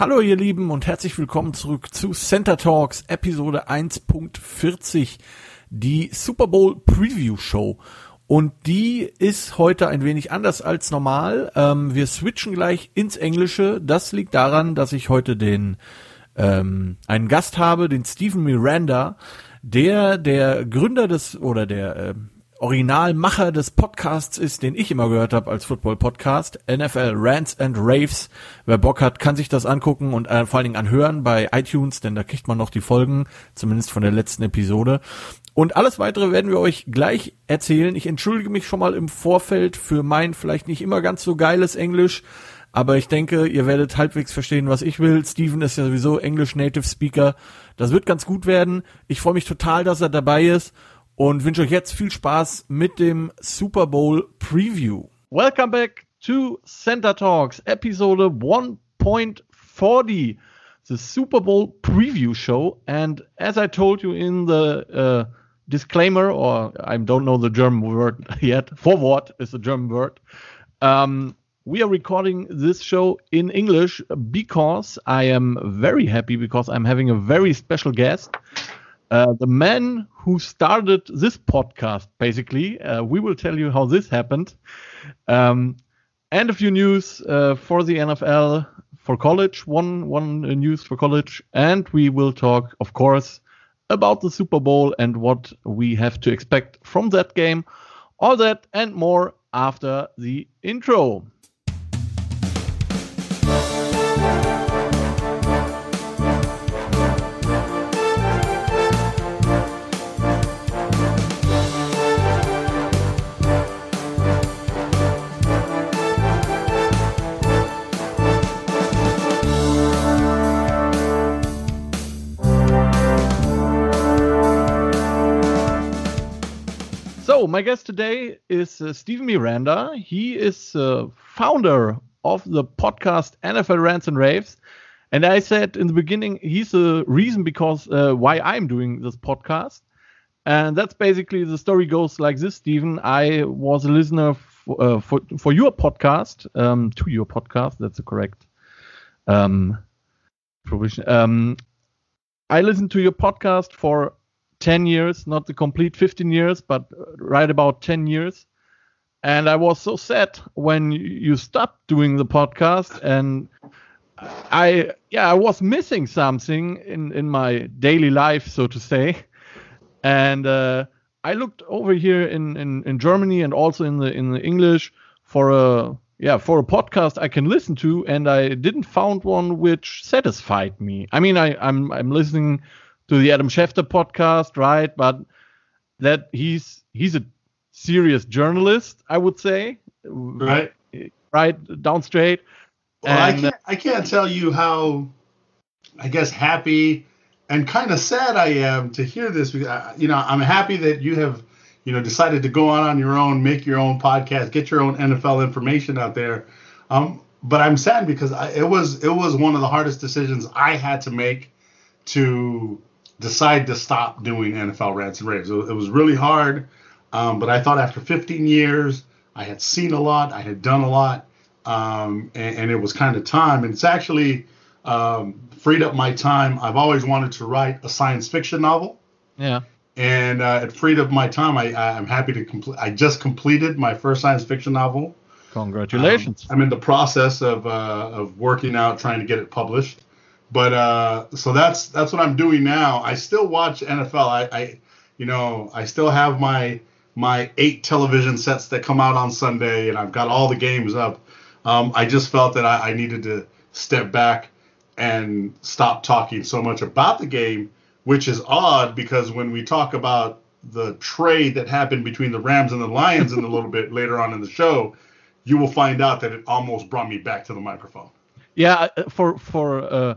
Hallo ihr Lieben und herzlich willkommen zurück zu Center Talks Episode 1.40, die Super Bowl Preview Show. Und die ist heute ein wenig anders als normal. Ähm, wir switchen gleich ins Englische. Das liegt daran, dass ich heute den ähm, einen Gast habe, den Stephen Miranda, der der Gründer des oder der äh, Originalmacher des Podcasts ist, den ich immer gehört habe als Football-Podcast, NFL Rants and Raves. Wer Bock hat, kann sich das angucken und äh, vor allen Dingen anhören bei iTunes, denn da kriegt man noch die Folgen, zumindest von der letzten Episode. Und alles weitere werden wir euch gleich erzählen. Ich entschuldige mich schon mal im Vorfeld für mein vielleicht nicht immer ganz so geiles Englisch, aber ich denke, ihr werdet halbwegs verstehen, was ich will. Steven ist ja sowieso Englisch Native Speaker. Das wird ganz gut werden. Ich freue mich total, dass er dabei ist und wünsche euch jetzt viel Spaß mit dem Super Bowl Preview. Welcome back to Center Talks, Episode 1.40, the Super Bowl Preview Show. And as I told you in the uh, disclaimer, or I don't know the German word yet, forward is the German word. Um, we are recording this show in English because I am very happy because I'm having a very special guest. Uh, the man who started this podcast, basically. Uh, we will tell you how this happened. Um, and a few news uh, for the NFL for college, one, one news for college. And we will talk, of course, about the Super Bowl and what we have to expect from that game. All that and more after the intro. So, my guest today is uh, Steven Miranda. He is uh, founder of the podcast NFL Rants and Raves. And I said in the beginning, he's the reason because uh, why I'm doing this podcast. And that's basically the story goes like this, Steven. I was a listener for, uh, for, for your podcast, um, to your podcast. That's the correct um, provision. Um, I listened to your podcast for 10 years, not the complete 15 years, but right about 10 years. And I was so sad when you stopped doing the podcast and I yeah, I was missing something in in my daily life, so to say. And uh, I looked over here in, in in Germany and also in the in the English for a yeah, for a podcast I can listen to and I didn't found one which satisfied me. I mean, I I'm I'm listening to the Adam Schefter podcast, right? But that he's he's a serious journalist, I would say, right, right down straight. Well, and, I can't I can't tell you how, I guess, happy and kind of sad I am to hear this. Because, you know, I'm happy that you have, you know, decided to go on on your own, make your own podcast, get your own NFL information out there. Um, but I'm sad because I, it was it was one of the hardest decisions I had to make to decide to stop doing NFL rants and raves. It, was really hard, um, but I thought after 15 years, I had seen a lot, I had done a lot, um, and, and, it was kind of time. And it's actually um, freed up my time. I've always wanted to write a science fiction novel. Yeah. And uh, it freed up my time. I, I'm happy to complete. I just completed my first science fiction novel. Congratulations! Um, I'm in the process of uh, of working out, trying to get it published. But uh, so that's that's what I'm doing now. I still watch NFL. I, I you know I still have my my eight television sets that come out on Sunday, and I've got all the games up. Um, I just felt that I, I needed to step back and stop talking so much about the game, which is odd because when we talk about the trade that happened between the Rams and the Lions in a little bit later on in the show, you will find out that it almost brought me back to the microphone. Yeah, uh, for for uh,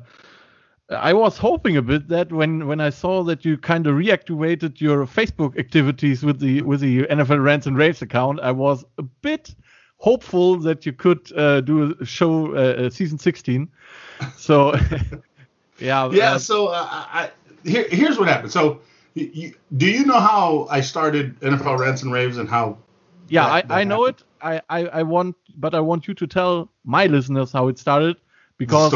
I was hoping a bit that when when I saw that you kind of reactivated your Facebook activities with the with the NFL Rants and Raves account, I was a bit hopeful that you could uh, do a show uh, season 16. So yeah, yeah. Uh, so uh, I, here here's what happened. So you, do you know how I started NFL Rants and Raves and how? Yeah, that, I, that I know it. I, I, I want, but I want you to tell my listeners how it started because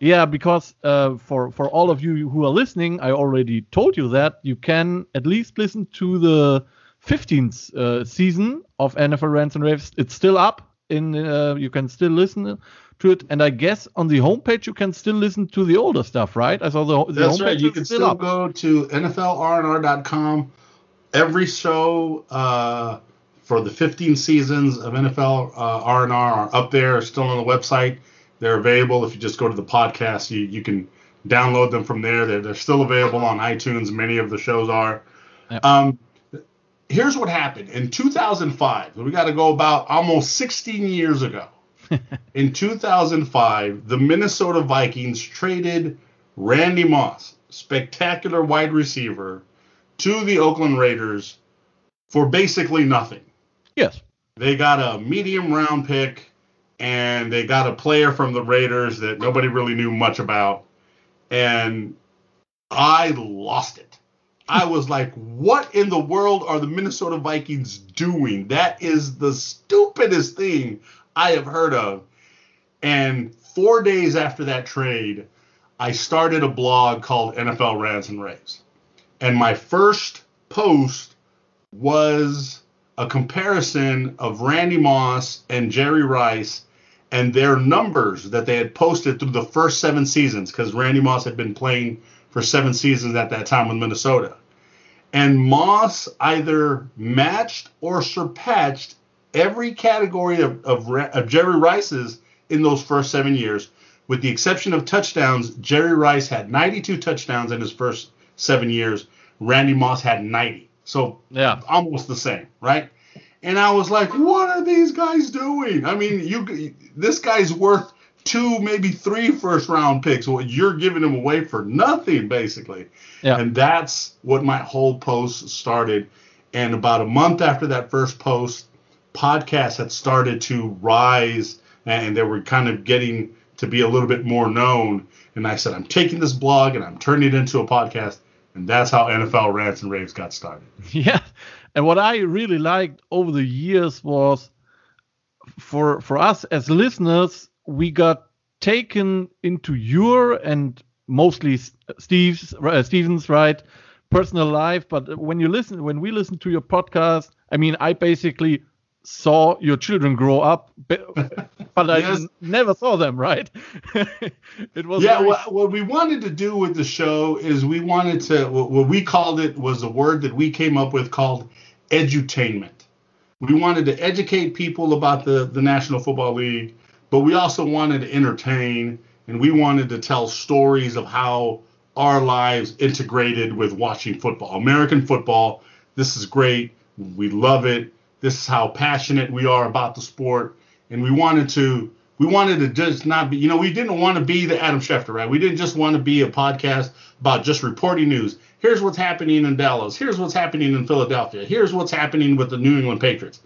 Yeah, because uh, for for all of you who are listening, I already told you that you can at least listen to the 15th uh, season of NFL Rants and Raves. It's still up. In uh, you can still listen to it, and I guess on the homepage you can still listen to the older stuff, right? I saw the, the That's right. You can still, go to NFLRNR.com. Every show uh, for the 15 seasons of NFL uh, R&R are up there, still on the website. They're available. If you just go to the podcast, you, you can download them from there. They're, they're still available on iTunes. Many of the shows are. Yep. Um, here's what happened in 2005. We got to go about almost 16 years ago. in 2005, the Minnesota Vikings traded Randy Moss, spectacular wide receiver, to the Oakland Raiders for basically nothing. Yes. They got a medium round pick and they got a player from the Raiders that nobody really knew much about. And I lost it. I was like, what in the world are the Minnesota Vikings doing? That is the stupidest thing I have heard of. And four days after that trade, I started a blog called NFL Rants and Raves. And my first post was a comparison of Randy Moss and Jerry Rice and their numbers that they had posted through the first seven seasons because Randy Moss had been playing for seven seasons at that time with Minnesota. And Moss either matched or surpassed every category of, of, of Jerry Rice's in those first seven years. With the exception of touchdowns, Jerry Rice had 92 touchdowns in his first seven years. Randy Moss had 90. So yeah, almost the same, right? And I was like, what are these guys doing? I mean, you this guy's worth two, maybe three first round picks. Well, you're giving him away for nothing, basically. Yeah. And that's what my whole post started. And about a month after that first post, podcasts had started to rise and they were kind of getting to be a little bit more known. And I said, I'm taking this blog and I'm turning it into a podcast. And that's how NFL Rants and Raves got started. Yeah. And what I really liked over the years was for for us as listeners, we got taken into your and mostly Steve's uh, Steven's right personal life. But when you listen, when we listen to your podcast, I mean, I basically saw your children grow up, but, I yes. never saw them, right? it was yeah. Very... What, what, we wanted to do with the show is we wanted to what we called it was a word that we came up with called edutainment. We wanted to educate people about the the National Football League, but we also wanted to entertain and we wanted to tell stories of how our lives integrated with watching football, American football. This is great. We love it this is how passionate we are about the sport, and we wanted to we wanted to just not be, you know, we didn't want to be the Adam Schefter, right? We didn't just want to be a podcast about just reporting news. Here's what's happening in Dallas. Here's what's happening in Philadelphia. Here's what's happening with the New England Patriots.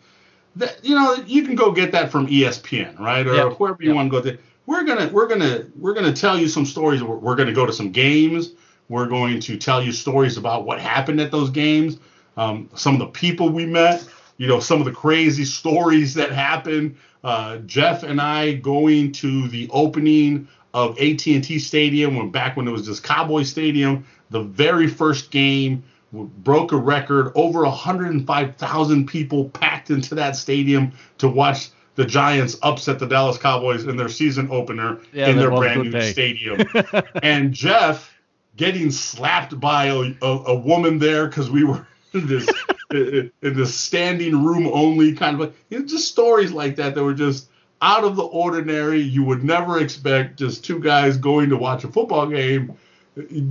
That, you know, you can go get that from ESPN, right, or yep. wherever you yep. want to go. To. We're gonna we're gonna we're gonna tell you some stories. We're, we're gonna go to some games. We're going to tell you stories about what happened at those games. Um, some of the people we met you know some of the crazy stories that happened. Uh, Jeff and I going to the opening of AT&T Stadium when back when it was just Cowboy Stadium, the very first game broke a record. Over 105,000 people packed into that stadium to watch the Giants upset the Dallas Cowboys in their season opener yeah, in their brand new day. stadium. and Jeff getting slapped by a, a, a woman there because we were this in the standing room only kind of you know, just stories like that that were just out of the ordinary. You would never expect just two guys going to watch a football game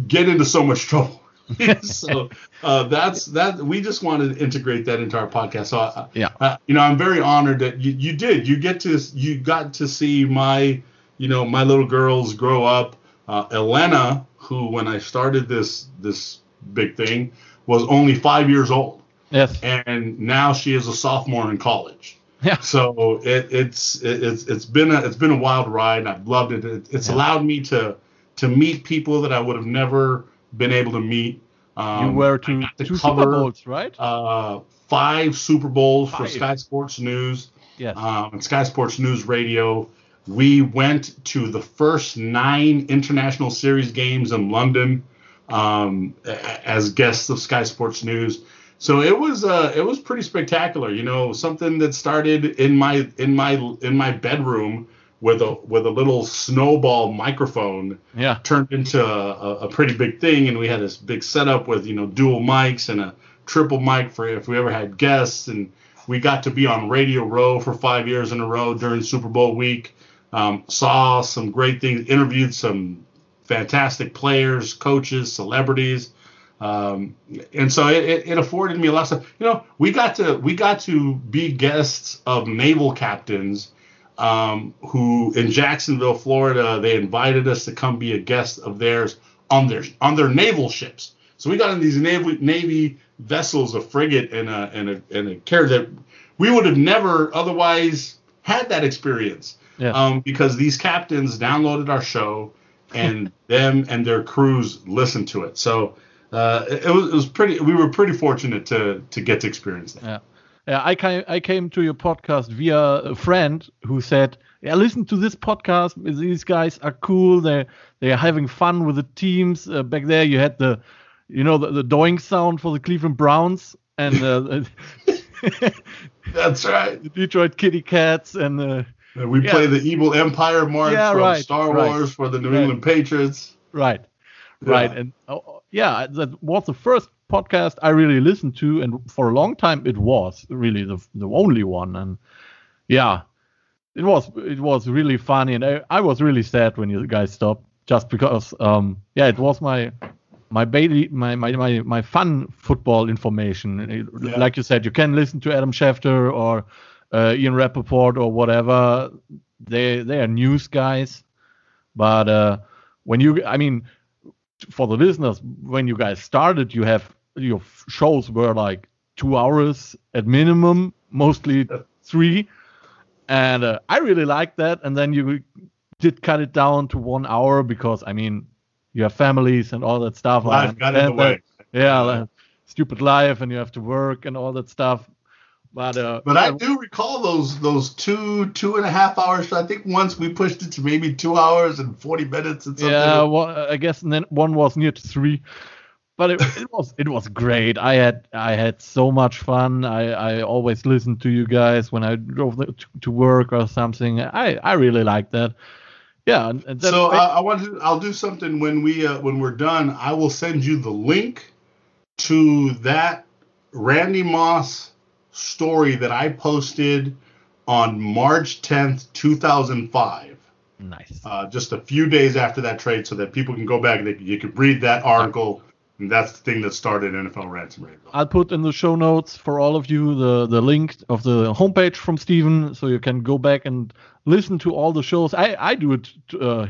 get into so much trouble. so uh, that's that. We just wanted to integrate that into our podcast. So uh, yeah, uh, you know, I'm very honored that you, you did. You get to you got to see my you know my little girls grow up. Uh, Elena, who when I started this this big thing was only five years old. Yes. And now she is a sophomore in college. Yeah. So it, it's it, it's it's been a it's been a wild ride. And I've loved it. it it's yeah. allowed me to to meet people that I would have never been able to meet. Um, you were to two cover, Super Bowls, right? Uh, five Super Bowls five. for Sky Sports News. Yes. Um, and Sky Sports News Radio. We went to the first nine international series games in London um, as guests of Sky Sports News. So it was uh, it was pretty spectacular. You know, something that started in my in my in my bedroom with a with a little snowball microphone yeah. turned into a, a, pretty big thing. And we had this big setup with you know dual mics and a triple mic for if we ever had guests. And we got to be on radio row for five years in a row during super bowl week. Um, saw some great things interviewed some fantastic players coaches celebrities. Um, and so it, it, afforded me a lot of stuff. You know we got to we got to be guests of naval captains um, who in Jacksonville, Florida, they invited us to come be a guest of theirs on their on their naval ships. So we got in these Navy, Navy vessels, a frigate and a and a and a carrier that we would have never otherwise had that experience. Yeah. Um, because these captains downloaded our show and them and their crews listened to it. So uh, it, was, it was pretty. We were pretty fortunate to to get to experience that. Yeah. Yeah, I came I came to your podcast via a friend who said, "Yeah, listen to this podcast. These guys are cool. They they are having fun with the teams. Uh, back there, you had the, you know, the, the doing sound for the Cleveland Browns and uh, that's right, the Detroit Kitty Cats and." Uh, we yeah. play the Evil Empire march yeah, from right, Star Wars right, for the New right. England Patriots. Right, yeah. right, and oh, yeah, that was the first podcast I really listened to, and for a long time it was really the the only one. And yeah, it was it was really funny, and I, I was really sad when you guys stopped, just because um yeah it was my my baby my my my, my fun football information. Yeah. Like you said, you can listen to Adam Schefter or uh, Ian Rapoport or whatever. They they are news guys, but uh, when you I mean for the listeners, when you guys started, you have your shows were like two hours at minimum, mostly three, and uh, I really liked that. And then you did cut it down to one hour because I mean you have families and all that stuff. Life got in the way. Yeah, like, stupid life, and you have to work and all that stuff. But uh, but I do recall those those two two and a half hours. I think once we pushed it to maybe two hours and forty minutes and something. Yeah, well, I guess and then one was near to three but it, it, was it was great. I had I had so much fun. I, I always listened to you guys when I drove to, to work or something. I, I really like that. Yeah. And, and so uh, I want to. I'll do something when we uh, when we're done. I will send you the link to that Randy Moss story that I posted on March 10th, 2005. Nice. Uh, just a few days after that trade, so that people can go back and they, you can read that article and that's the thing that started NFL Rants and Raves. I'll put in the show notes for all of you the, the link of the homepage from Steven so you can go back and listen to all the shows. I, I do it uh,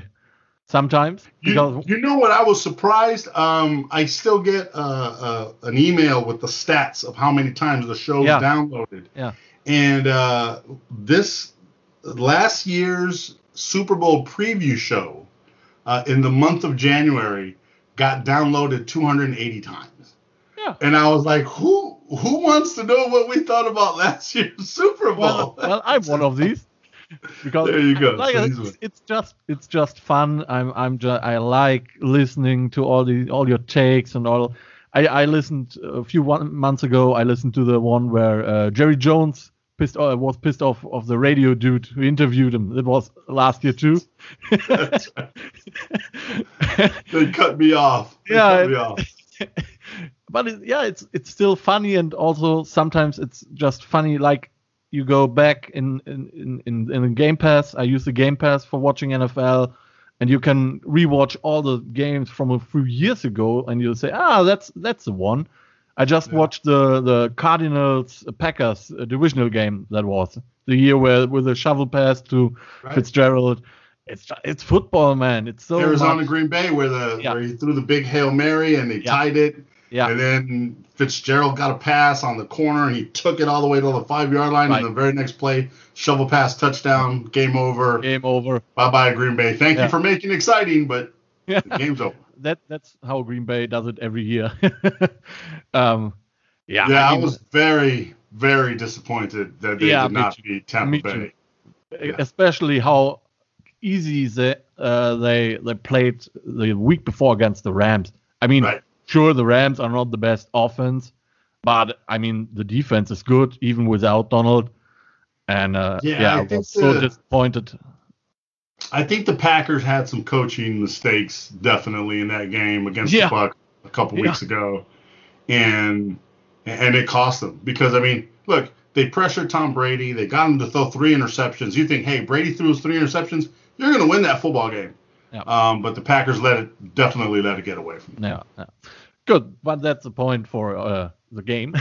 sometimes. You, you, know what? I was surprised. Um, I still get uh, uh, an email with the stats of how many times the show's yeah. downloaded. Yeah. And uh, this last year's Super Bowl preview show uh, in the month of January got downloaded 280 times. Yeah. And I was like, who who wants to know what we thought about last year's Super Bowl? Well, well I'm one of these. Because there you go. Like, it's, it's, just it's just fun. I'm I'm just I like listening to all the all your takes and all. I, I listened a few one, months ago. I listened to the one where uh, Jerry Jones pissed uh, was pissed off of the radio dude who interviewed him. It was last year too. they cut me off. They yeah. Me off. but it, yeah, it's it's still funny and also sometimes it's just funny. Like you go back in in in in, in Game Pass. I use the Game Pass for watching NFL. And you can rewatch all the games from a few years ago, and you'll say, "Ah, that's that's the one." I just yeah. watched the the Cardinals uh, Packers uh, divisional game that was the year where with the shovel pass to right. Fitzgerald. It's it's football, man. It's so Arizona much. Green Bay where the yeah. where he threw the big hail mary and they yeah. tied it. Yeah. And then Fitzgerald got a pass on the corner and he took it all the way to the five yard line. Right. And the very next play, shovel pass, touchdown, game over. Game over. Bye bye, Green Bay. Thank you for making it exciting, but yeah. the game's over that that's how Green Bay does it every year. um, yeah. Yeah, I, mean, I, was very very disappointed that they yeah, did not beat Tampa Bay. Yeah. Especially how easy they uh, they they played the week before against the Rams. I mean, right. sure the Rams are not the best offense, but I mean the defense is good even without Donald. And uh, yeah, yeah, I, I was so disappointed. I think the Packers had some coaching mistakes definitely in that game against yeah. the Buck a couple yeah. weeks ago, and and it cost them because I mean, look, they pressured Tom Brady, they got him to throw three interceptions. You think, hey, Brady threw his three interceptions, you're going to win that football game. Yeah. Um, but the Packers let it definitely let it get away from them. Yeah, yeah. good, but that's the point for uh, the game.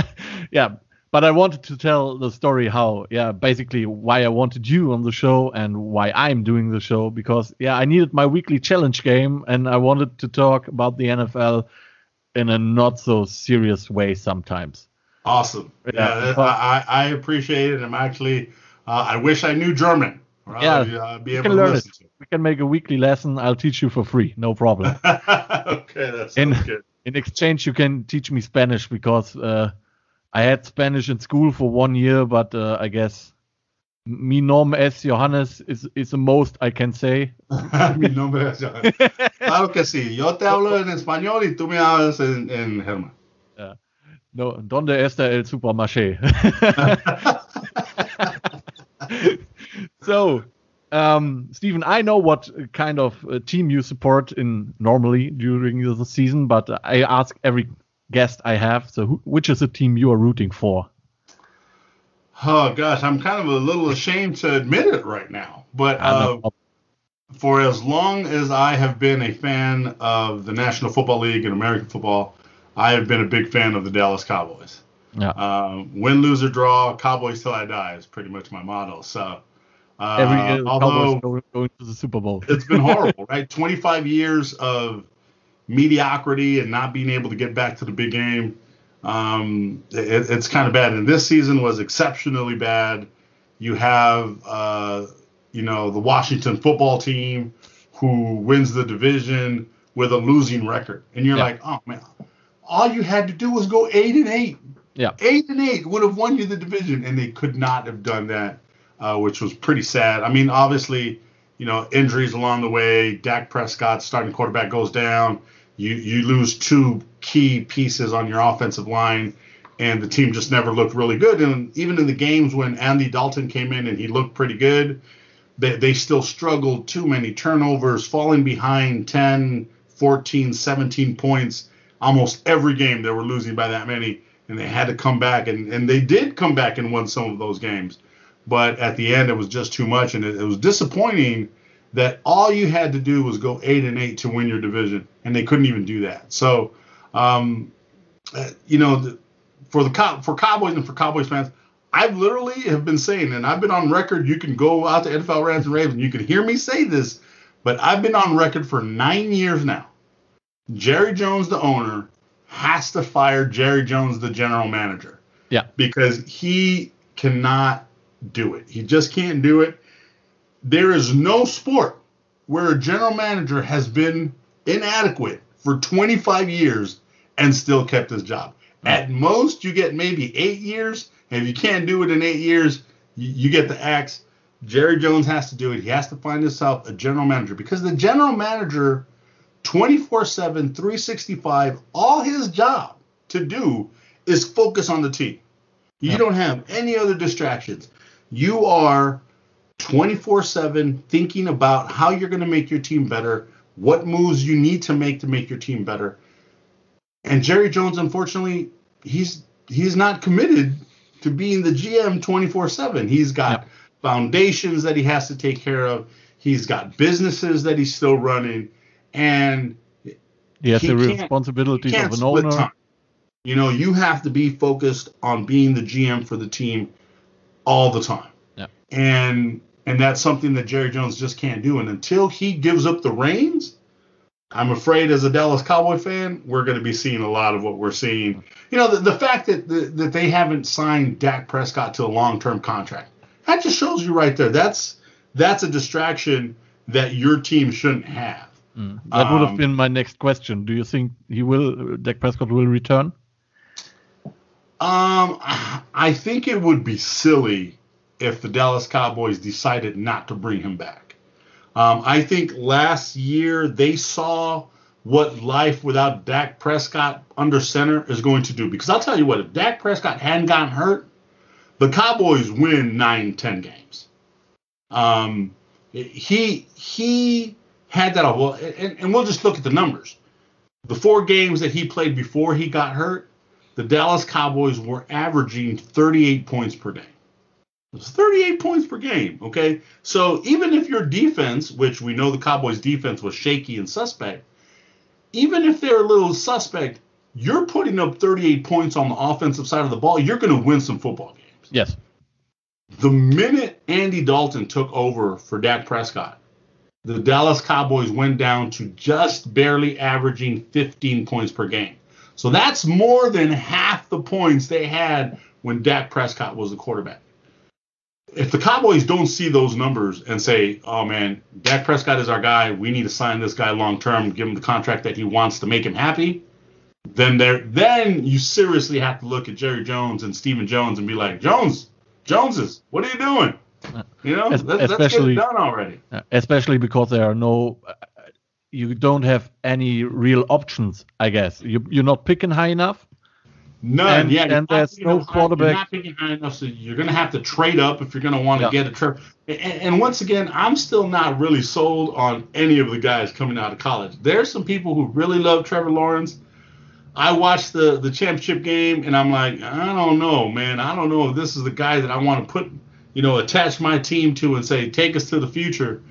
yeah, but I wanted to tell the story how, yeah, basically why I wanted you on the show and why I'm doing the show because, yeah, I needed my weekly challenge game and I wanted to talk about the NFL in a not so serious way sometimes. Awesome. Yeah, yeah I, I appreciate it. I'm actually, uh, I wish I knew German. yeah, uh, be able to learn it. To. We can make a weekly lesson. I'll teach you for free. No problem. okay, that's in, good. In exchange, you can teach me Spanish because uh, I had Spanish in school for one year, but uh, I guess mi nombre es Johannes is, is the most I can say. mi nombre es Johannes. Claro que sí. Yo te hablo en español y tú me hablas en, en German. Yeah. No, ¿Dónde está el supermarché? so, um, Stephen, I know what kind of uh, team you support in normally during the season, but I ask every guest I have. So, who, which is the team you are rooting for? Oh gosh, I'm kind of a little ashamed to admit it right now, but uh, for as long as I have been a fan of the National Football League and American football, I have been a big fan of the Dallas Cowboys. Yeah. Uh, win, lose or draw, Cowboys till I die is pretty much my motto. So. Uh, Every year, although going, going to the Super Bowl. it's been horrible, right? 25 years of mediocrity and not being able to get back to the big game. Um, it, it's kind of bad. And this season was exceptionally bad. You have, uh, you know, the Washington football team who wins the division with a losing record, and you're yeah. like, oh man, all you had to do was go eight and eight. Yeah, eight and eight would have won you the division, and they could not have done that, uh, which was pretty sad. I mean, obviously, you know, injuries along the way. Dak Prescott, starting quarterback, goes down. You you lose two key pieces on your offensive line, and the team just never looked really good. And even in the games when Andy Dalton came in and he looked pretty good, they, they still struggled. Too many turnovers, falling behind 10, 14, 17 points. Almost every game they were losing by that many, and they had to come back. And, and they did come back and won some of those games. But at the end, it was just too much, and it, it was disappointing that all you had to do was go eight and eight to win your division, and they couldn't even do that. So, um, uh, you know, the, for the for Cowboys and for Cowboys fans, I literally have been saying, and I've been on record. You can go out to NFL Rants and Raves, and you can hear me say this, but I've been on record for nine years now. Jerry Jones, the owner, has to fire Jerry Jones, the general manager. Yeah. Because he cannot do it. He just can't do it. There is no sport where a general manager has been inadequate for 25 years and still kept his job. Hmm. At most, you get maybe eight years, and if you can't do it in eight years, you, you get the axe. Jerry Jones has to do it. He has to find himself a general manager because the general manager, 24 7, 365, all his job to do is focus on the team. You don't have any other distractions. You are 24 7 thinking about how you're going to make your team better, what moves you need to make to make your team better. And Jerry Jones, unfortunately, he's he's not committed to being the GM 24 7. He's got foundations that he has to take care of, he's got businesses that he's still running, and he has he the responsibilities of an owner. Time. You know, you have to be focused on being the GM for the team all the time. And and that's something that Jerry Jones just can't do. And until he gives up the reins, I'm afraid as a Dallas Cowboy fan, we're going to be seeing a lot of what we're seeing. You know, the, the fact that the, that they haven't signed Dak Prescott to a long-term contract, that just shows you right there. That's that's a distraction that your team shouldn't have. Mm. That would have um, been my next question. Do you think he will, Dak Prescott will return? Um, I think it would be silly if the Dallas Cowboys decided not to bring him back. Um, I think last year they saw what life without Dak Prescott under center is going to do. Because I'll tell you what, if Dak Prescott hadn't gotten hurt, the Cowboys win nine, ten games. Um, he he had that. Well, and, and we'll just look at the numbers. The four games that he played before he got hurt, the Dallas Cowboys were averaging 38 points per day. It's 38 points per game. Okay. So even if your defense, which we know the Cowboys defense was shaky and suspect, even if they're a little suspect, you're putting up 38 points on the offensive side of the ball. You're going to win some football games. Yes. The minute Andy Dalton took over for Dak Prescott, the Dallas Cowboys went down to just barely averaging 15 points per game. So that's more than half the points they had when Dak Prescott was the quarterback. If the Cowboys don't see those numbers and say, "Oh man, Dak Prescott is our guy. We need to sign this guy long term, give him the contract that he wants to make him happy," then there, then you seriously have to look at Jerry Jones and Stephen Jones and be like, "Jones, Joneses, what are you doing?" You know, let's, let's done already. Uh, especially because there are no uh, you don't have any real options, I guess. You, you're not picking high enough. None. And, yeah, and there's no high, quarterback. You're not picking high enough, so you're going to have to trade up if you're going to want to Yeah. get a Trevor. And, and once again, I'm still not really sold on any of the guys coming out of college. There's some people who really love Trevor Lawrence. I watched the the championship game, and I'm like, I don't know, man. I don't know if this is the guy that I want to put, you know, attach my team to and say, take us to the future.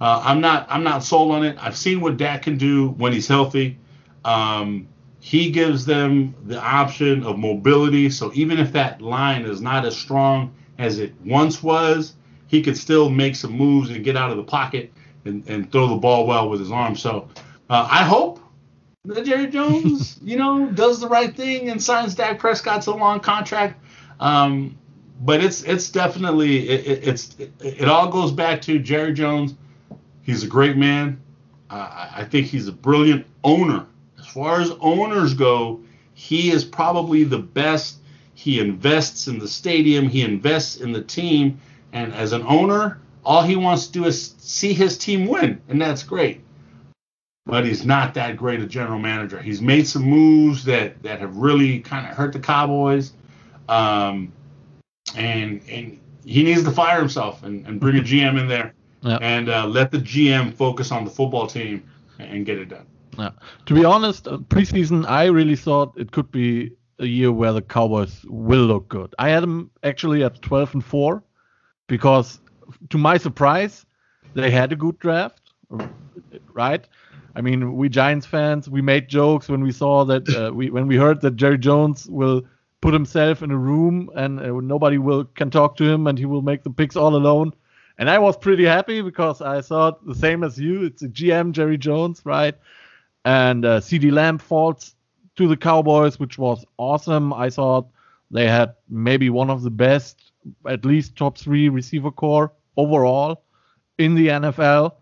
Uh, I'm not I'm not sold on it. I've seen what Dak can do when he's healthy. Um, he gives them the option of mobility. So even if that line is not as strong as it once was, he could still make some moves and get out of the pocket and, and throw the ball well with his arm. So uh, I hope that Jerry Jones, you know, does the right thing and signs Dak Prescott to a long contract. Um, but it's it's definitely it, it, it's it, it all goes back to Jerry Jones. He's a great man. Uh, I I think he's a brilliant owner. As far as owners go, he is probably the best. He invests in the stadium. He invests in the team. And as an owner, all he wants to do is see his team win, and that's great. But he's not that great a general manager. He's made some moves that that have really kind of hurt the Cowboys. Um, and and he needs to fire himself and, and bring a GM in there Yeah. and uh, let the GM focus on the football team and get it done. Yeah. To be honest, uh, preseason, I really thought it could be a year where the Cowboys will look good. I had them actually at 12 and 4 because, to my surprise, they had a good draft, right? I mean, we Giants fans, we made jokes when we saw that, uh, we when we heard that Jerry Jones will put himself in a room and uh, nobody will can talk to him and he will make the picks all alone. And I was pretty happy because I thought the same as you. It's a GM Jerry Jones, right? And uh, CeeDee Lamb falls to the Cowboys, which was awesome. I thought they had maybe one of the best, at least top three receiver corps overall in the NFL.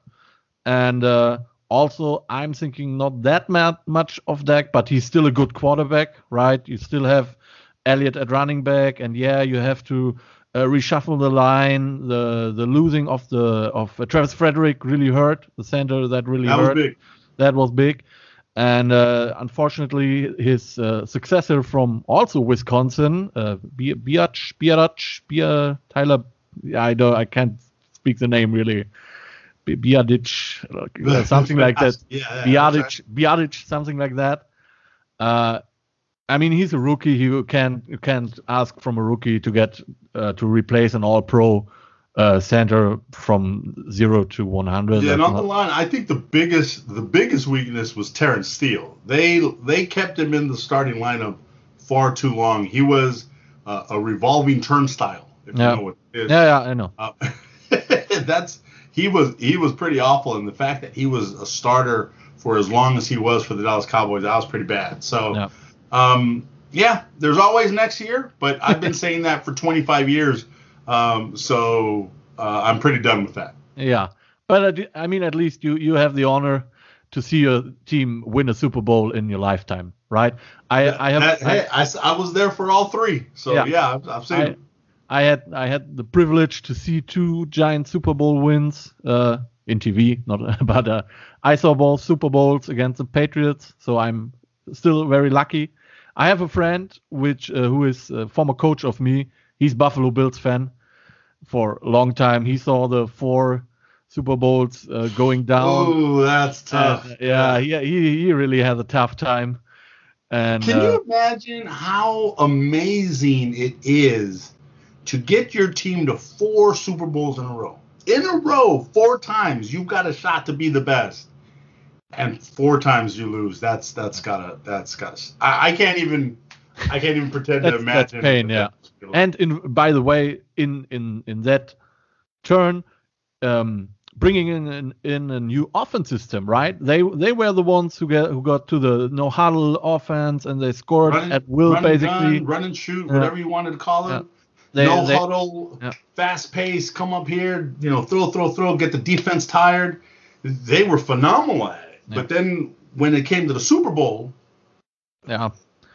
And uh, also, I'm thinking not that much of Dak, but he's still a good quarterback, right? You still have Elliott at running back, and yeah, you have to uh, reshuffle the line. The the losing of the of uh, Travis Frederick really hurt the center. That really That hurt big. That was big. And uh, unfortunately, his uh, successor from also Wisconsin, uh, Bi- Biatch, Biarach, Bia, Tyler, I don't, I can't speak the name really, Bi- Biadic, something like that. Yeah, yeah, Biadic, Biadic, something like that. Uh, I mean, he's a rookie. You can't you can't ask from a rookie to get uh, to replace an All-Pro uh, center from zero to 100. Yeah, and on the line, I think the biggest the biggest weakness was Terence Steele. They they kept him in the starting lineup far too long. He was uh, a revolving turnstile. If Yeah. you know what yeah, yeah, I know. Uh, that's he was he was pretty awful, and the fact that he was a starter for as long as he was for the Dallas Cowboys, that was pretty bad. So, Yeah. um, yeah, there's always next year, but I've been saying that for 25 years, um, so uh, I'm pretty done with that. Yeah, but I mean, at least you you have the honor to see your team win a Super Bowl in your lifetime, right? I I have hey, I, s- I was there for all three, so Yeah. yeah, I've, I've seen. I, it. I had I had the privilege to see two giant Super Bowl wins uh, in TV, not but uh, I saw both Super Bowls against the Patriots, so I'm still very lucky. I have a friend which uh, who is a former coach of me. He's Buffalo Bills fan for a long time. He saw the four Super Bowls uh, going down. Oh, that's tough. yeah, he, he he really had a tough time. And can uh, you imagine how amazing it is to get your team to four Super Bowls in a row? In a row, four times, you've got a shot to be the best, and four times you lose. That's that's gotta that's gotta. I, I can't even I can't even pretend to imagine. That's pain, yeah. And in by the way, in in in that turn, um, bringing in, in, in a new offense system, right? They they were the ones who get who got to the no huddle offense and they scored Run- at will run basically. gun, run and shoot, Yeah. whatever you wanted to call it. Yeah. They, no they- huddle, yeah. fast pace, come up here, you know, throw, throw, throw, get the defense tired. They were phenomenal at it. But then when it came to the Super Bowl, yeah,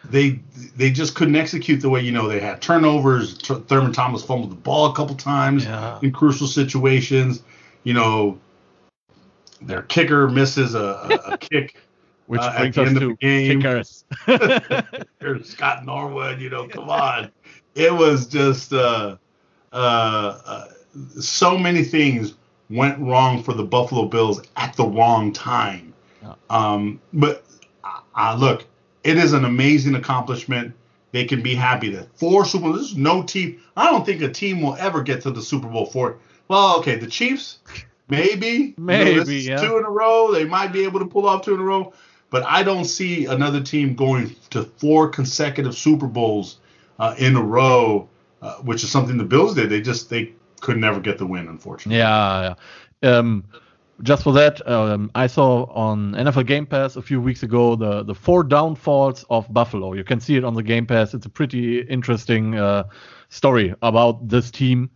they they just couldn't execute the way you know they had turnovers. T- Thurman Thomas fumbled the ball a couple times Yeah. in crucial situations. You know, their kicker misses a, a, kick. which Uh, at brings the us end of to the game. kickers. Scott Norwood, you know, come on. It was just uh, uh, uh, so many things went wrong for the Buffalo Bills at the wrong time. Yeah. Um, but uh, uh, look, it is an amazing accomplishment. They can be happy that four Super Bowls. There's no team. I don't think a team will ever get to the Super Bowl four. Well, okay, the Chiefs, maybe, You know, Maybe, yeah. two in a row. They might be able to pull off two in a row, but I don't see another team going to four consecutive Super Bowls uh, in a row, uh, which is something the Bills did. They just they could never get the win, unfortunately. Yeah, yeah. Um, just for that, um, I saw on NFL Game Pass a few weeks ago the the four downfalls of Buffalo. You can see it on the Game Pass. It's a pretty interesting uh, story about this team.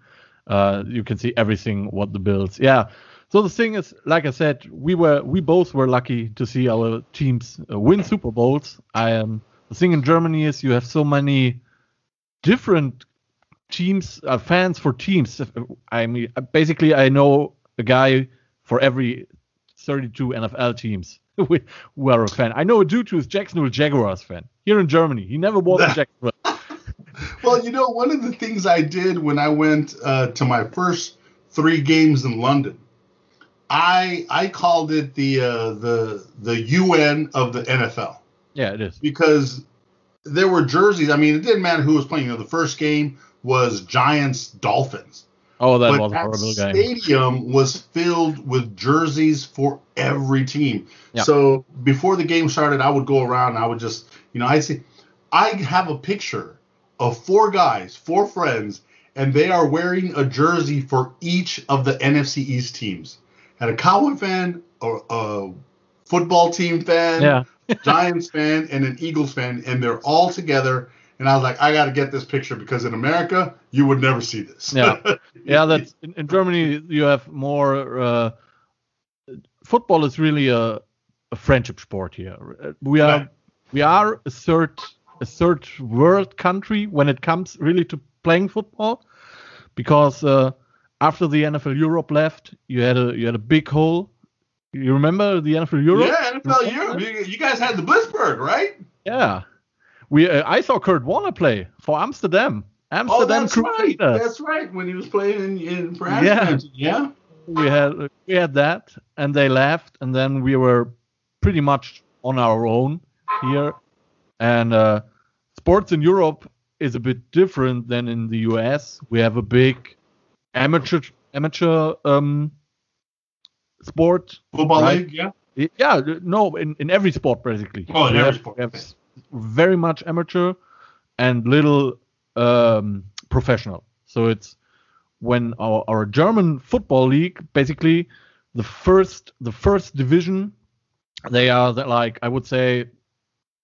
Uh, you can see everything what the Bills. Yeah. So the thing is, like I said, we were we both were lucky to see our teams uh, win Super Bowls. I am. the thing in Germany is you have so many different teams, uh, fans for teams. I mean, basically, I know a guy for every 32 NFL teams who are a fan. I know a dude who's Jacksonville Jaguars fan here in Germany. He never was in Jacksonville. Well, you know, one of the things I did when I went uh, to my first three games in London, I I called it the uh, the the UN of the NFL Yeah, it is. because there were jerseys. I mean, it didn't matter who was playing. You know, the first game was Giants Dolphins, Oh, that but was a that horrible game. stadium was filled with jerseys for every team. Yeah. So before the game started, I would go around and I would just, you know, I see, I have a picture of four guys, four friends, and they are wearing a jersey for each of the NFC East teams. Had a Cowboy fan, a, a football team fan, Yeah. Giants fan, and an Eagles fan, and they're all together. And I was like, I got to get this picture because in America, you would never see this. Yeah. yeah that's in, in germany you have more uh, football is really a, a friendship sport here Uh, we are Right. we are a third a third world country when it comes really to playing football because uh, after the NFL Europe left you had a you had a big hole you remember the NFL Europe Yeah, NFL Europe. You, you guys had the Blitzberg, right? yeah we uh, I saw Kurt Warner play for Amsterdam Oh, Amsterdam that's right. That's right. When he was playing in, in for Yeah. Yeah. we had we had that and they left and then we were pretty much on our own here and uh, sports in europe is a bit different than in the us we have a big amateur amateur um, sport Football Right. league. Yeah. Yeah no in, in every sport basically Oh, in We every have- sport, we have okay. s- very much amateur and little um, professional. So it's when our, our german football league basically the first the first division they are the, like i would say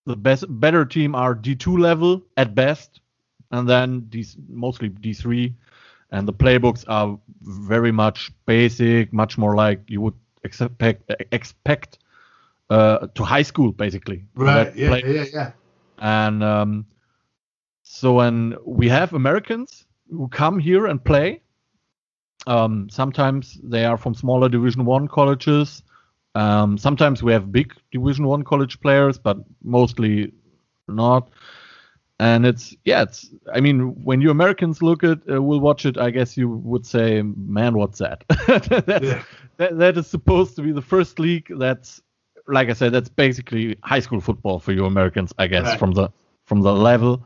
the best better team are d2 level at best and then these mostly d3 and the playbooks are very much basic much more like you would expect expect uh, to high school basically Right. That Yeah, yeah. Yeah. and um, so when we have Americans who come here and play, Um, sometimes they are from smaller Division One colleges. Um, sometimes we have big Division One college players, but mostly not. And it's yeah, it's. I mean, when you Americans look at, uh, will watch it. I guess you would say, "Man, what's that?" that's, yeah. that that is supposed to be the first league. That's like I said, that's basically high school football for you Americans, I guess, right. from the from the level.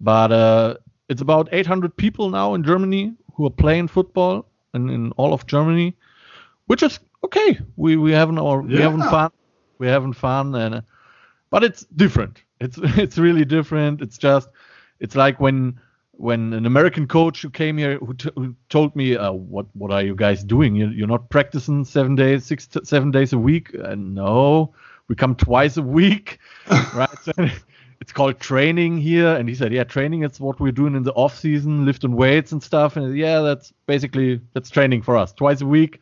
But uh, it's about 800 people now in Germany who are playing football and in all of Germany, which is okay. We we having our yeah. we having fun. We having fun, and uh, but it's different. It's it's really different. It's just it's like when when an American coach who came here who, t- who told me, uh, "What what are you guys doing? You're, you're not practicing seven days, six seven days a week." Uh, no, we come twice a week, right? So it's called training here, and he said, "Yeah, training is what we're doing in the off season, lifting weights and stuff." And yeah, that's basically that's training for us twice a week.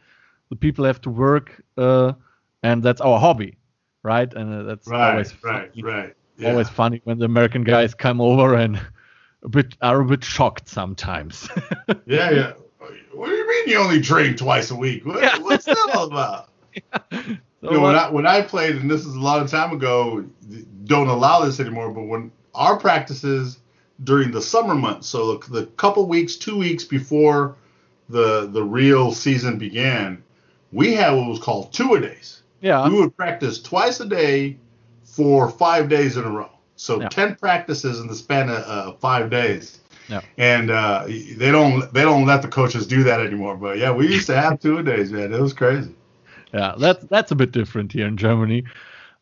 The people have to work, uh, and that's our hobby, right? And uh, that's right, always right, funny, right. Yeah. Always funny when the American guys come over and a bit are a bit shocked sometimes. yeah, yeah. What do you mean you only train twice a week? What, yeah. What's that all about? Yeah. So you know, when I when I played, and this is a lot of time ago, don't allow this anymore. But when our practices during the summer months, so the, the couple weeks, two weeks before the the real season began, we had what was called two a days. Yeah. We would practice twice a day for five days in a row. So yeah. ten practices in the span of uh, five days. Yeah. And uh, they don't they don't let the coaches do that anymore. But yeah, we used to have two days, man. It was crazy. Yeah, that's that's a bit different here in Germany.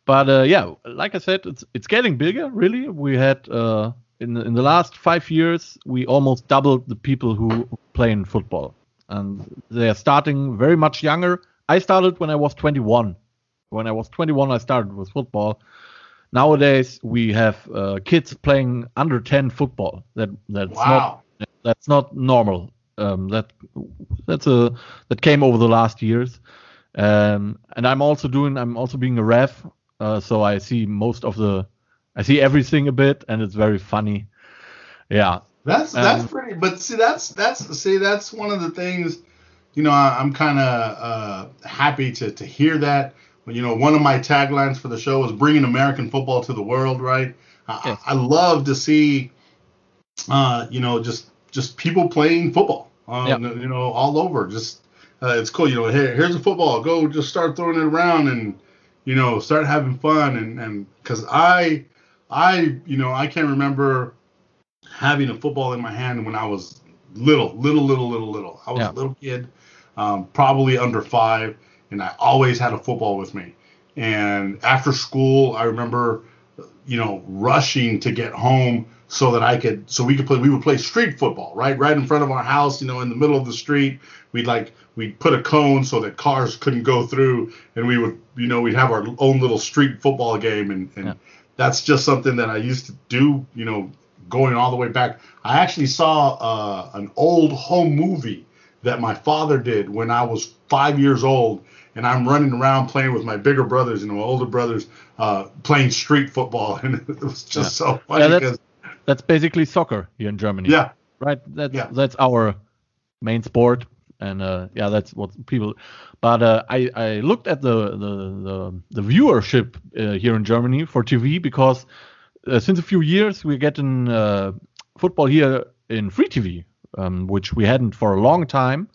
But uh, yeah, like I said, it's it's getting bigger. Really, we had uh, in the, in the last five years we almost doubled the people who play in football, and they are starting very much younger. I started when I was 21. When I was 21, I started with football. Nowadays, we have uh, kids playing under 10 football. That that's wow. not that's not normal. Um, that that's a that came over the last years. Um, and I'm also doing I'm also being a ref uh, so I see most of the, I see everything a bit, and it's very funny. Yeah. That's that's um, pretty. But see, that's that's see, that's one of the things. You know, I, am kind of uh, happy to to hear that. You know, one of my taglines for the show is bringing American football to the world. Right. I, I love to see, uh, you know, just just people playing football. Um, yeah. You know, all over. Just uh, it's cool. You know, here, here's a football. Go, just start throwing it around and you know, start having fun and and because I I you know I can't remember having a football in my hand when I was little, little, little, little, little. I was yeah. a little kid, um, probably under five, and I always had a football with me. And after school, I remember, you know, rushing to get home so that I could, so we could play. We would play street football, right, right in front of our house, you know, in the middle of the street. We'd like we'd put a cone so that cars couldn't go through, and we would, you know, we'd have our own little street football game, and, and yeah. that's just something that I used to do, you know, going all the way back. I actually saw uh, an old home movie that my father did when I was five years old, and I'm running around playing with my bigger brothers and my older brothers, uh, playing street football, and it was just yeah. so funny. Yeah, that's, that's basically soccer here in Germany. Yeah. Right. That's yeah. that's our main sport and uh, yeah, that's what people. But uh, I I looked at the the the, the viewership uh, here in Germany for TV because uh, since a few years we're getting uh, football here in free TV, um, which we hadn't for a long time.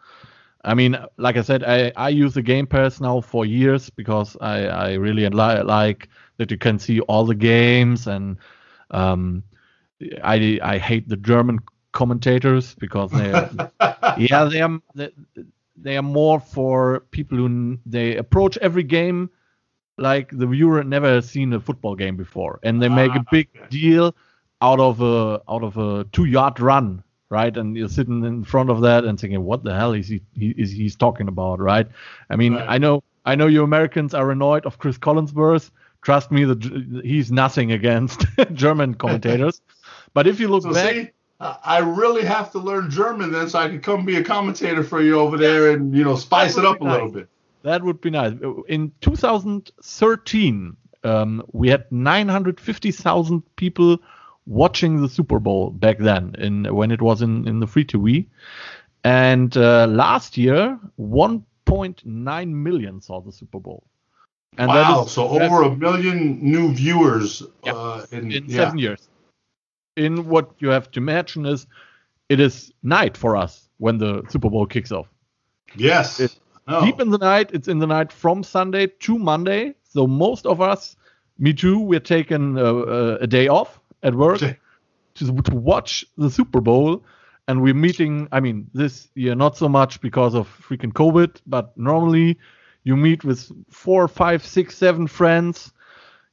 I mean, like I said, I, I use the Game Pass now for years because I, I really li- like that you can see all the games and um, I I hate the German commentators because they yeah they are they are more for people who they approach every game like the viewer never has seen a football game before. And they make a ah, big deal out of a out of a two yard run right and you're sitting in front of that and thinking what the hell is he, he is he's talking about right i mean right. i know i know you americans are annoyed of cris collinsworth trust me that he's nothing against german commentators but if you look so back see, I really have to learn German then, so I can come be a commentator for you over there and you know spice it up a nice. little bit. That would be nice. In 2013, um, we had 950,000 people watching the Super Bowl back then, in when it was in in the free TV, And uh, last year, 1.9 million saw the Super Bowl. And wow! so over a million new viewers yeah, uh, in, in yeah. seven years. In what you have to imagine is, it is night for us when the Super Bowl kicks off. Yes. It's oh. deep in the night. It's in the night from Sunday to Monday. So most of us, me too, we're taking uh, uh a day off at work to, to watch the Super Bowl. And we're meeting, I mean, this year not so much because of freaking COVID, but normally you meet with four, five, six, seven friends.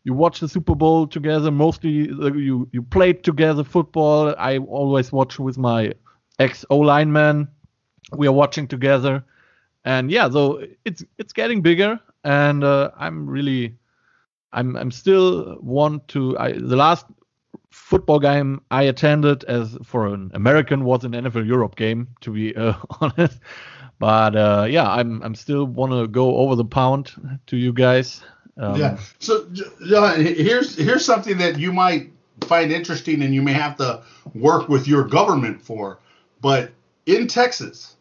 You watch the Super Bowl together. Mostly uh, you you played together football. I always watch with my ex O lineman. We are watching together, and yeah, so it's it's getting bigger, and uh, I'm really, I'm I'm still want to. I, the last football game I attended as for an American was an NFL Europe game, to be uh, honest. But uh, yeah, I'm I'm still want to go over the pound to you guys. Um, yeah. So John, here's here's something that you might find interesting, and you may have to work with your government for. But in Texas,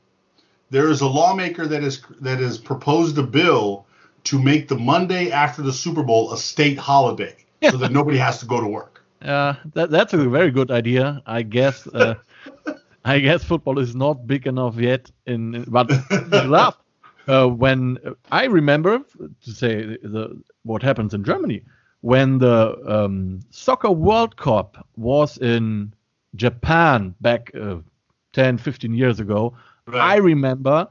there is a lawmaker that is that has proposed a bill to make the Monday after the Super Bowl a state holiday, so that nobody has to go to work. Uh, that, that's a very good idea. I guess uh, I guess football is not big enough yet. In but laugh uh, when I remember to say the what happens in Germany when the um, soccer World Cup was in Japan back uh, 10, 15 years ago. Right. I remember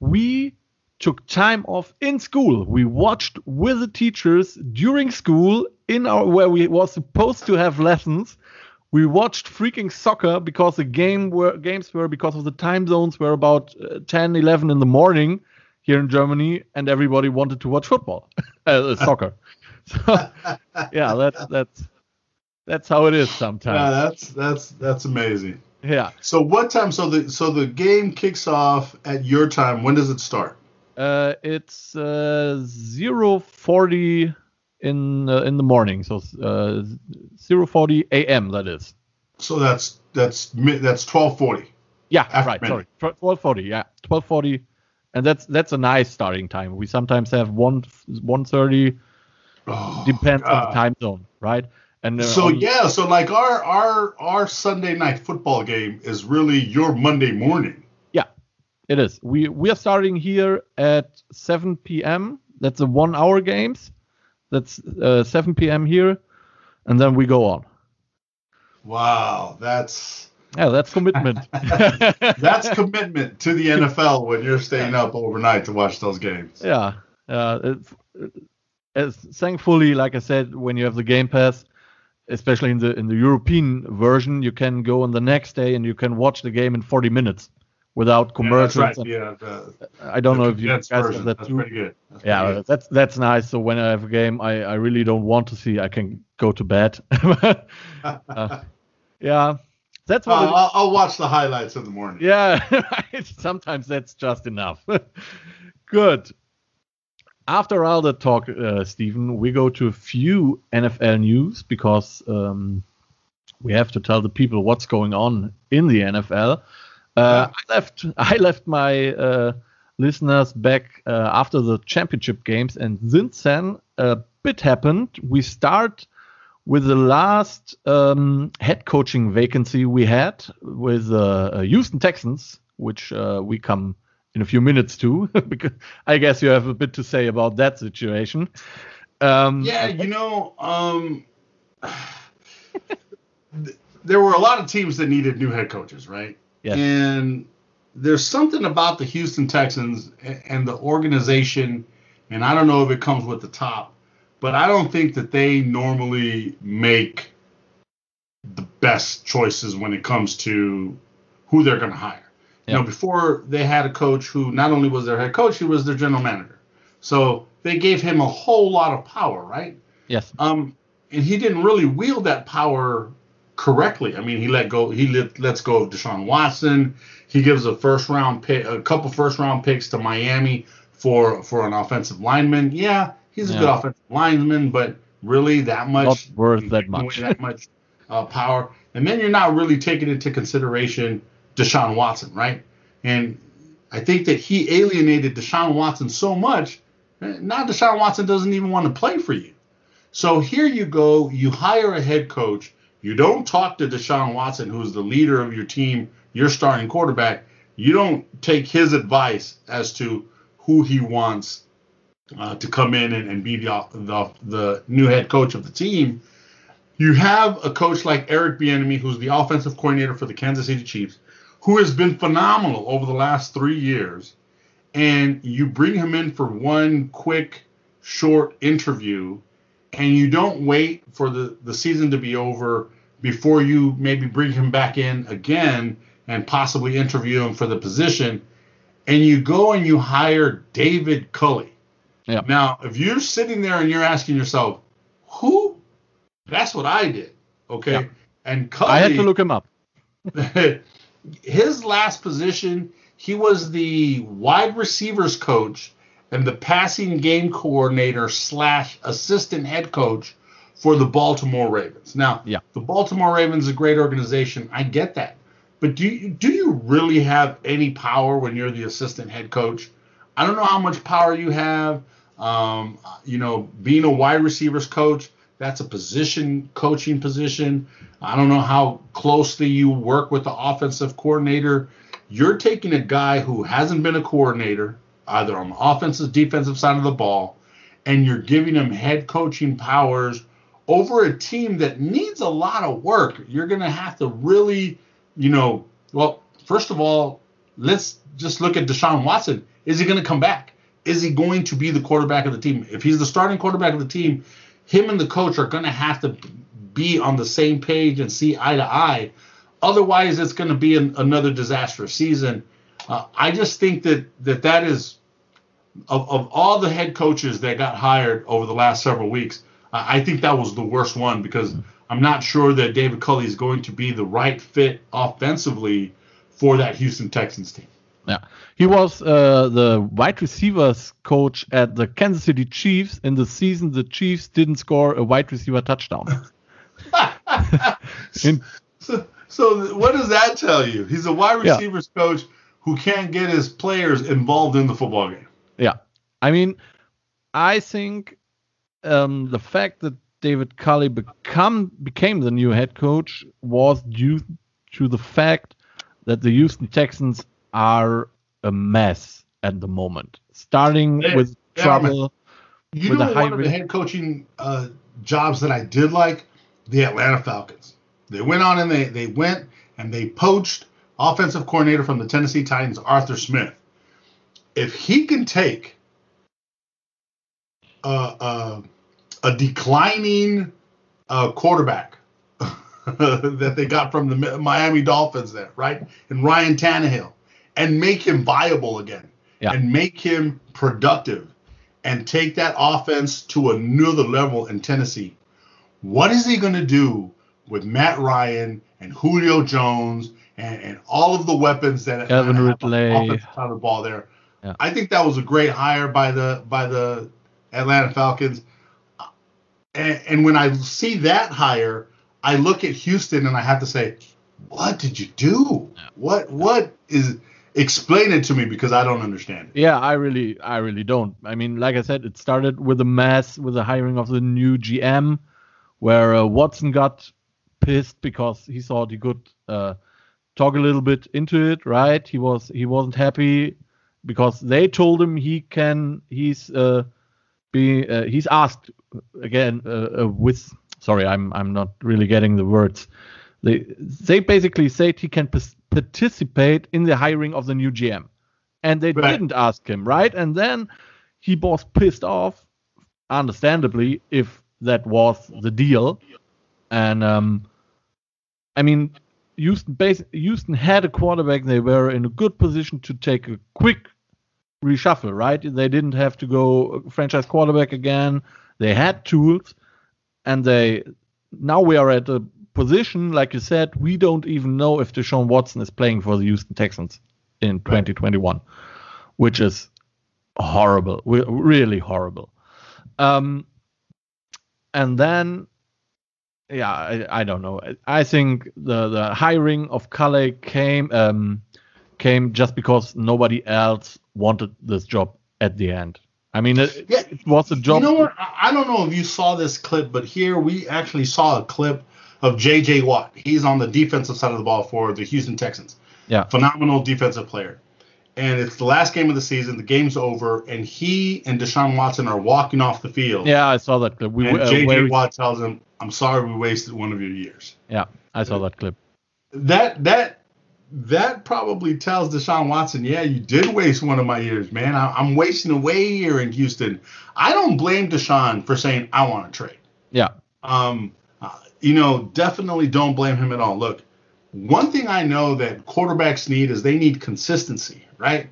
we took time off in school. We watched with the teachers during school in our where we was supposed to have lessons. We watched freaking soccer because the game were games were because of the time zones were about uh, 10, 11 in the morning here in Germany, and everybody wanted to watch football, uh, soccer. So yeah, that's that's that's how it is sometimes. Yeah, that's that's that's amazing. Yeah. So what time? So the so the game kicks off at your time. When does it start? Uh, it's uh, zero forty in uh, in the morning. So uh, zero forty a.m. That is. So that's that's that's twelve forty. Yeah, right. Sorry, twelve forty. Yeah, twelve forty, and that's that's a nice starting time. We sometimes have one one thirty. Oh, depends God. on the time zone, right? And uh, so on, yeah, so like our our our Sunday night football game is really your Monday morning. It is. We we are starting here at 7 p.m. That's a one-hour games. That's uh, 7 p.m. here, and then we go on. Wow, that's yeah, that's commitment. that's commitment to the NFL when you're staying up overnight to watch those games. Yeah, uh, it's, it's, thankfully, like I said, when you have the Game Pass, especially in the in the European version, you can go on the next day and you can watch the game in 40 minutes without commercials. Yeah, right. yeah the, I don't know if you guys version. have that that's too. Pretty good. That's yeah, pretty good. that's that's nice. So when I have a game I, I really don't want to see, I can go to bed. uh, yeah, that's what. Uh, I'll, I'll, watch the highlights in the morning. Yeah, sometimes that's just enough. good. After all the talk, uh, Stephen, we go to a few NFL news because um, we have to tell the people what's going on in the NFL. Uh, I left I left my uh, listeners back uh, after the championship games, and since then a bit happened. We start with the last um, head coaching vacancy we had with uh, Houston Texans, which uh, we come in a few minutes to, because I guess you have a bit to say about that situation. Um, yeah, you know, um, there were a lot of teams that needed new head coaches, right? Yes. And there's something about the Houston Texans and the organization, and I don't know if it comes with the top, but I don't think that they normally make the best choices when it comes to who they're going to hire. Yep. You know, before they had a coach who not only was their head coach, he was their general manager. So they gave him a whole lot of power, right? Yes. Um, and he didn't really wield that power correctly. I mean, he let go. He let, lets go of Deshaun Watson. He gives a first round pick, a couple first round picks to Miami for for an offensive lineman. Yeah, he's a yeah. good offensive lineman, but really that much not worth that much. that much uh, power. And then you're not really taking into consideration Deshaun Watson, right? And I think that he alienated Deshaun Watson so much. eh, Now Deshaun Watson doesn't even want to play for you. So here you go. You hire a head coach. You don't talk to Deshaun Watson, who's the leader of your team, your starting quarterback. You don't take his advice as to who he wants uh, to come in and, and be the, the the new head coach of the team. You have a coach like Eric Bieniemy, who's the offensive coordinator for the Kansas City Chiefs, who has been phenomenal over the last three years, and you bring him in for one quick, short interview, and you don't wait for the, the season to be over before you maybe bring him back in again and possibly interview him for the position, and you go and you hire David Culley. Yeah. Now, if you're sitting there and you're asking yourself, who? That's what I did. Okay. Yeah. And Culley, I had to look him up. his last position, he was the wide receivers coach and the passing game coordinator slash assistant head coach for the Baltimore Ravens. Now, Yeah. the Baltimore Ravens is a great organization. I get that. But do you, do you really have any power when you're the assistant head coach? I don't know how much power you have. Um, you know, being a wide receivers coach, that's a position coaching position. I don't know how closely you work with the offensive coordinator. You're taking a guy who hasn't been a coordinator, either on the offensive, defensive side of the ball, and you're giving him head coaching powers over a team that needs a lot of work. You're going to have to really, you know, well, first of all, let's just look at Deshaun Watson. Is he going to come back? Is he going to be the quarterback of the team? If he's the starting quarterback of the team, him and the coach are going to have to be on the same page and see eye to eye. Otherwise, it's going to be an, another disastrous season. Uh, I just think that that that is of, of all the head coaches that got hired over the last several weeks, I I think that was the worst one because I'm not sure that David Culley is going to be the right fit offensively for that Houston Texans team. Yeah, he was uh, the wide receivers coach at the Kansas City Chiefs in the season the Chiefs didn't score a wide receiver touchdown. So, so what does that tell you? He's a wide Yeah. receivers coach who can't get his players involved in the football game. yeah, I mean, I think um, the fact that David Culley become became the new head coach was due to the fact that the Houston Texans are a mess at the moment, starting They- with they are a trouble. You With know one of the head coaching uh, jobs that I did like? The Atlanta Falcons. They went on and they, they went and they poached offensive coordinator from the Tennessee Titans, Arthur Smith. If he can take a, a, a declining uh, quarterback that they got from the Miami Dolphins there, right? And Ryan Tannehill, and make him viable again, Yeah. and make him productive, and take that offense to another level in Tennessee. What is he going to do with Matt Ryan and Julio Jones and, and all of the weapons that have on the Ridley. of the ball there? Yeah. I think that was a great hire by the by the Atlanta Falcons. And, and when I see that hire, I look at Houston and I have to say, what did you do? What what is explain it to me because I don't understand it. Yeah, I really, I really don't. I mean, like I said, it started with a mess with the hiring of the new GM, where uh, Watson got pissed because he thought he could uh, talk a little bit into it. Right? He was he wasn't happy because they told him he can. He's uh, be uh, he's asked again uh, uh, with. Sorry, I'm I'm not really getting the words. They they basically said he can participate in the hiring of the new GM and they Right. didn't ask him, right? And then he was pissed off, understandably, if that was the deal. And um, I mean, Houston, bas- Houston had a quarterback. They were in a good position to take a quick reshuffle, right? They didn't have to go franchise quarterback again. They had tools, and they now we are at a position, like you said, we don't even know if Deshaun Watson is playing for the Houston Texans in 2021, which is horrible, really horrible. Um, and then, yeah, I, I don't know. I think the the hiring of Culley came um, came just because nobody else wanted this job at the end. I mean, it, yeah, it was a job. You know what? I don't know if you saw this clip, but here we actually saw a clip of J.J. Watt. He's on the defensive side of the ball for the Houston Texans. Yeah. Phenomenal defensive player. And it's the last game of the season. The game's over, and he and Deshaun Watson are walking off the field. Yeah, I saw that clip. We, and uh, J.J. Watt tells him, "I'm sorry, we wasted one of your years." Yeah, I saw that clip. That that that probably tells Deshaun Watson, yeah, you did waste one of my years, man. I, am wasting away here in Houston. I don't blame Deshaun for saying I want to trade. Yeah. Um, uh, you know, definitely don't blame him at all. Look, one thing I know that quarterbacks need is they need consistency, right?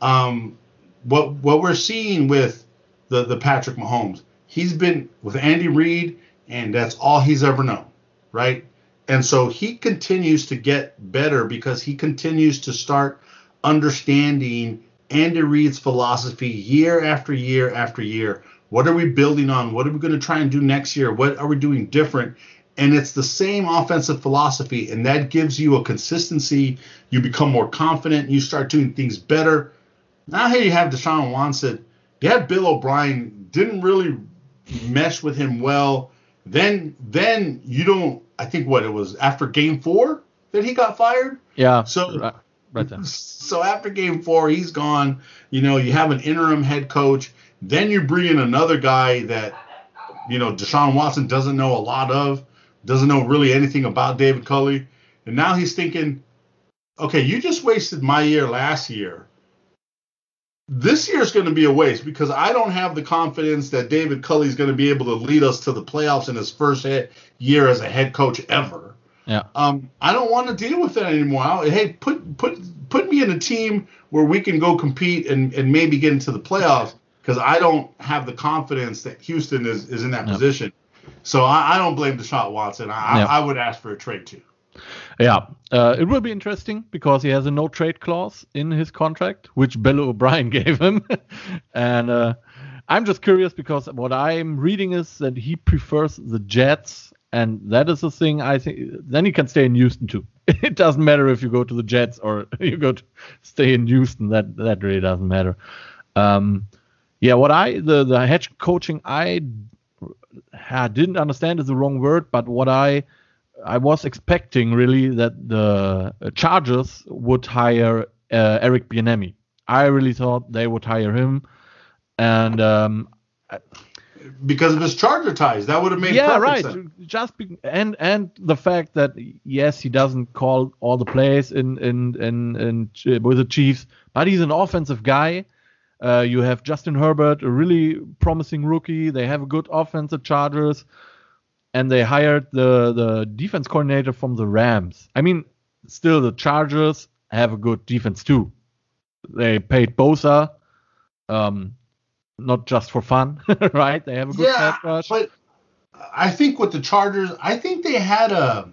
Um, what what we're seeing with the the Patrick Mahomes, he's been with Andy Reid, and that's all he's ever known, right? And so he continues to get better because he continues to start understanding Andy Reid's philosophy year after year after year. What are we building on? What are we going to try and do next year? What are we doing different? And it's the same offensive philosophy, and that gives you a consistency. You become more confident. You start doing things better. Now here you have Deshaun Watson. You had Bill O'Brien, didn't really mesh with him well. Then then you don't I think what it was after game four that he got fired. Yeah. So right, right so after game four, he's gone. You know, you have an interim head coach. Then you bring in another guy that, you know, Deshaun Watson doesn't know a lot of, doesn't know really anything about David Culley. And now he's thinking, okay, you just wasted my year last year. This year is going to be a waste because I don't have the confidence that David Culley is going to be able to lead us to the playoffs in his first year as a head coach ever. Yeah. Um, I don't want to deal with that anymore. I'll, hey, put put put me in a team where we can go compete and, and maybe get into the playoffs because I don't have the confidence that Houston is, is in that yep. position. So I, I, don't blame Deshaun Watson. I, yep. I, would ask for a trade too. Yeah, uh, it will be interesting because he has a no trade clause in his contract, which Bill O'Brien gave him, and uh, I'm just curious because what I'm reading is that he prefers the Jets and that is the thing I think. Then he can stay in Houston too. It doesn't matter if you go to the Jets or you go to stay in Houston. That that really doesn't matter. Um, yeah, what I the the hedge coaching I, I didn't understand is the wrong word, but what I I was expecting really that the Chargers would hire uh, Eric Bieniemy. I really thought they would hire him, and um, because of his Charger ties. That would have made yeah, right. Sense. Just be, and and the fact that yes, he doesn't call all the plays in in in, in with the Chiefs, but he's an offensive guy. Uh, you have Justin Herbert, a really promising rookie. They have a good offense at Chargers, and they hired the the defense coordinator from the Rams. I mean, still the Chargers have a good defense too. They paid Bosa. Um, not just for fun, right? They have a good yeah, pass rush. But I think with the Chargers, I think they had a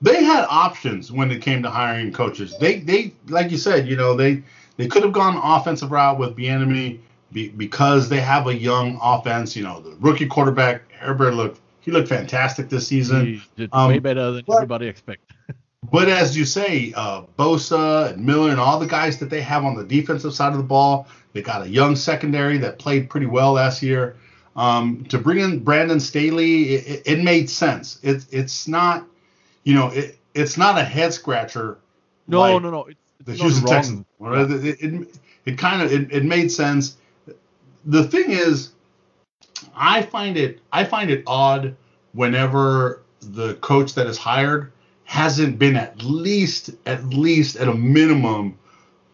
they had options when it came to hiring coaches. They they like you said, you know, they they could have gone offensive route with Bieniemy be, because they have a young offense. You know, the rookie quarterback Herbert looked he looked fantastic this season. He did um, way better than but, everybody expected. but as you say, uh, Bosa and Miller and all the guys that they have on the defensive side of the ball, they got a young secondary that played pretty well last year. Um, to bring in Brandon Staley, it, it, made sense. It's it's not, you know, it, it's not a head scratcher. No, like no, no. It's the Houston Texans. Yeah. It, it, it kind of it, it made sense. The thing is, I find it I find it odd whenever the coach that is hired hasn't been at least at least at a minimum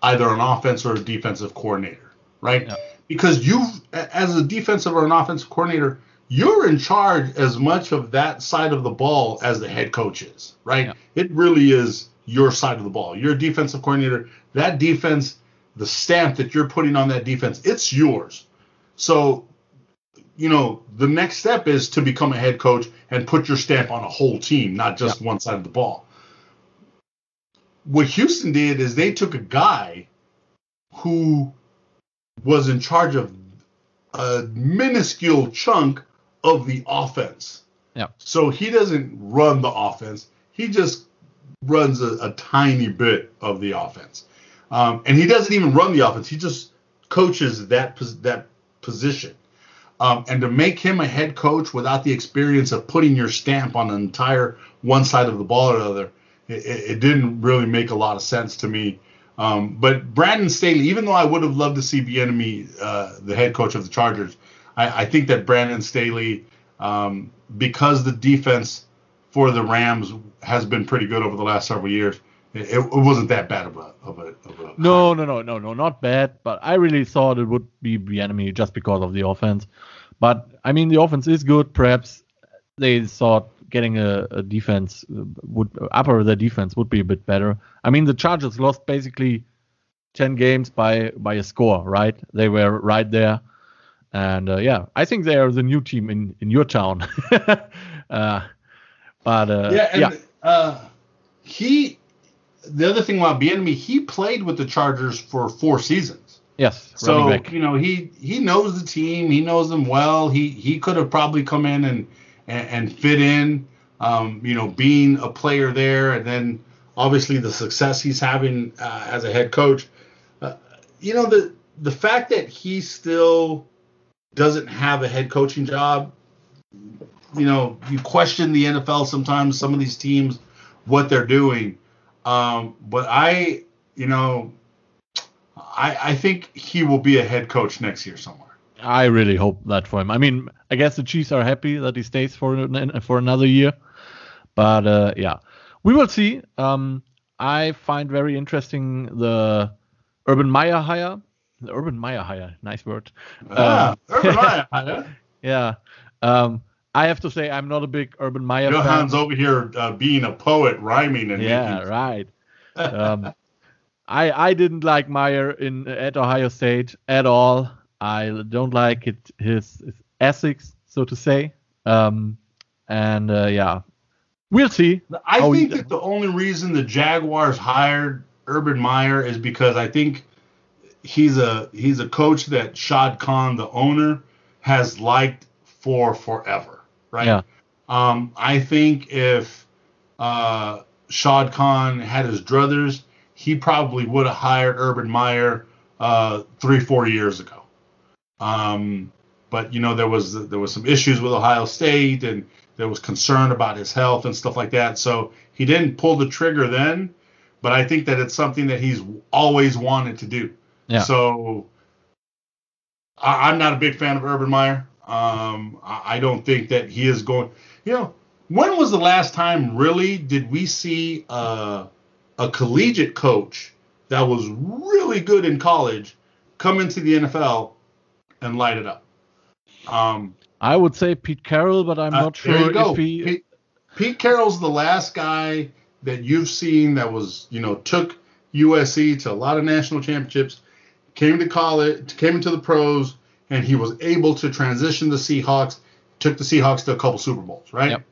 either an offense or a defensive coordinator, right? Yeah. Because you, as a defensive or an offensive coordinator, you're in charge as much of that side of the ball as the head coach is, right? Yeah. It really is your side of the ball. You're a defensive coordinator. That defense, the stamp that you're putting on that defense, it's yours. So, you know, the next step is to become a head coach and put your stamp on a whole team, not just yeah. one side of the ball what Houston did is they took a guy who was in charge of a minuscule chunk of the offense. Yeah. So he doesn't run the offense. He just runs a, a tiny bit of the offense, um, and he doesn't even run the offense. He just coaches that that position. Um, and to make him a head coach without the experience of putting your stamp on an entire one side of the ball or the other, it, it didn't really make a lot of sense to me. Um, but Brandon Staley, even though I would have loved to see Bieniemy, uh, the head coach of the Chargers, I, I think that Brandon Staley, um, because the defense for the Rams has been pretty good over the last several years, it, it wasn't that bad of a of a, of a no no no no no not bad but i really thought it would be Bieniemy just because of the offense. But i mean the offense is good perhaps they thought getting a, a defense uh, would upper the defense would be a bit better. I mean the chargers lost basically 10 games by by a score right? They were right there. And uh, yeah i think they are the new team in in your town. Uh, but uh, yeah, and, yeah. Uh, he the other thing about Bieniemy, he played with the Chargers for four seasons. Yes. So you know he he knows the team. He knows them well. He he could have probably come in and and, and fit in. Um, you know, being a player there, and then obviously the success he's having uh, as a head coach. Uh, you know the the fact that he still doesn't have a head coaching job. You know, you question the NFL sometimes. Some of these teams, what they're doing. Um, but I, you know, I, I think he will be a head coach next year somewhere. I really hope that for him. I mean, I guess the Chiefs are happy that he stays for for another year, but uh, yeah, we will see. Um, I find very interesting the Urban Meyer hire. The Urban Meyer hire, nice word. Ah, um, Urban Meyer hire. yeah. Um, I have to say I'm not a big Urban Meyer Johan's fan. over here uh, being a poet, rhyming and yeah, making... right. Um, I I didn't like Meyer in at Ohio State at all. I don't like it his, his ethics, so to say. Um, and uh, yeah, we'll see. I think that the only reason the Jaguars hired Urban Meyer is because I think he's a he's a coach that Shad Khan, the owner, has liked for forever right? Yeah. Um, I think if uh, Shad Khan had his druthers, he probably would have hired Urban Meyer uh, three, four years ago. Um, but you know there was there was some issues with Ohio State, and there was concern about his health and stuff like that. So he didn't pull the trigger then. But I think that it's something that he's always wanted to do. Yeah. So I, I'm not a big fan of Urban Meyer. Um, I don't think that he is going. You know, when was the last time really did we see a, a collegiate coach that was really good in college come into the NFL and light it up? Um, I would say Pete Carroll, but I'm uh, not sure if he. Pete, Pete Carroll's the last guy that you've seen that was, you know, took USC to a lot of national championships, came to college, came into the pros, and he was able to transition the Seahawks, took the Seahawks to a couple Super Bowls, right? Yep.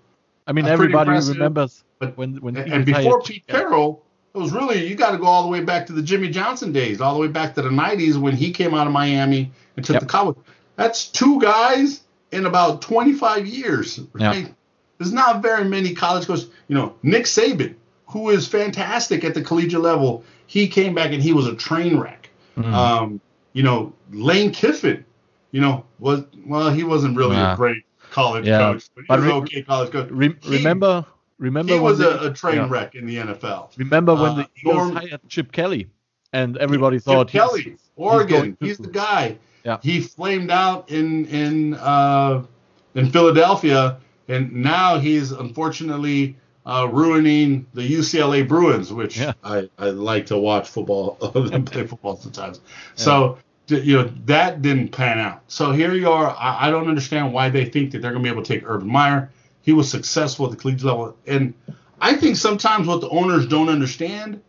I mean, That's everybody remembers but, when when and, and before Pete yeah. Carroll, it was really you got to go all the way back to the Jimmy Johnson days, all the way back to the '90s when he came out of Miami and took yep. the Cowboys. That's two guys in about 25 years, right? Yep. There's not very many college coaches. You know, Nick Saban, who is fantastic at the collegiate level, he came back and he was a train wreck. Mm-hmm. Um, you know, Lane Kiffin, you know, was well, he wasn't really a great college yeah. coach, but he but was re- okay college coach. Re- he, remember, remember he was a, a, train yeah. wreck in the NFL. Remember when uh, the Eagles Norm, hired Chip Kelly, and everybody Chip thought Kelly, he's, Oregon, he's, he's the guy. Yeah. He flamed out in in uh, in Philadelphia, and now he's unfortunately uh, ruining the UCLA Bruins, which yeah. I, I like to watch football, and play football sometimes. So you know that didn't pan out. So here you are. I, I don't understand why they think that they're going to be able to take Urban Meyer. He was successful at the collegiate level, and I think sometimes what the owners don't understand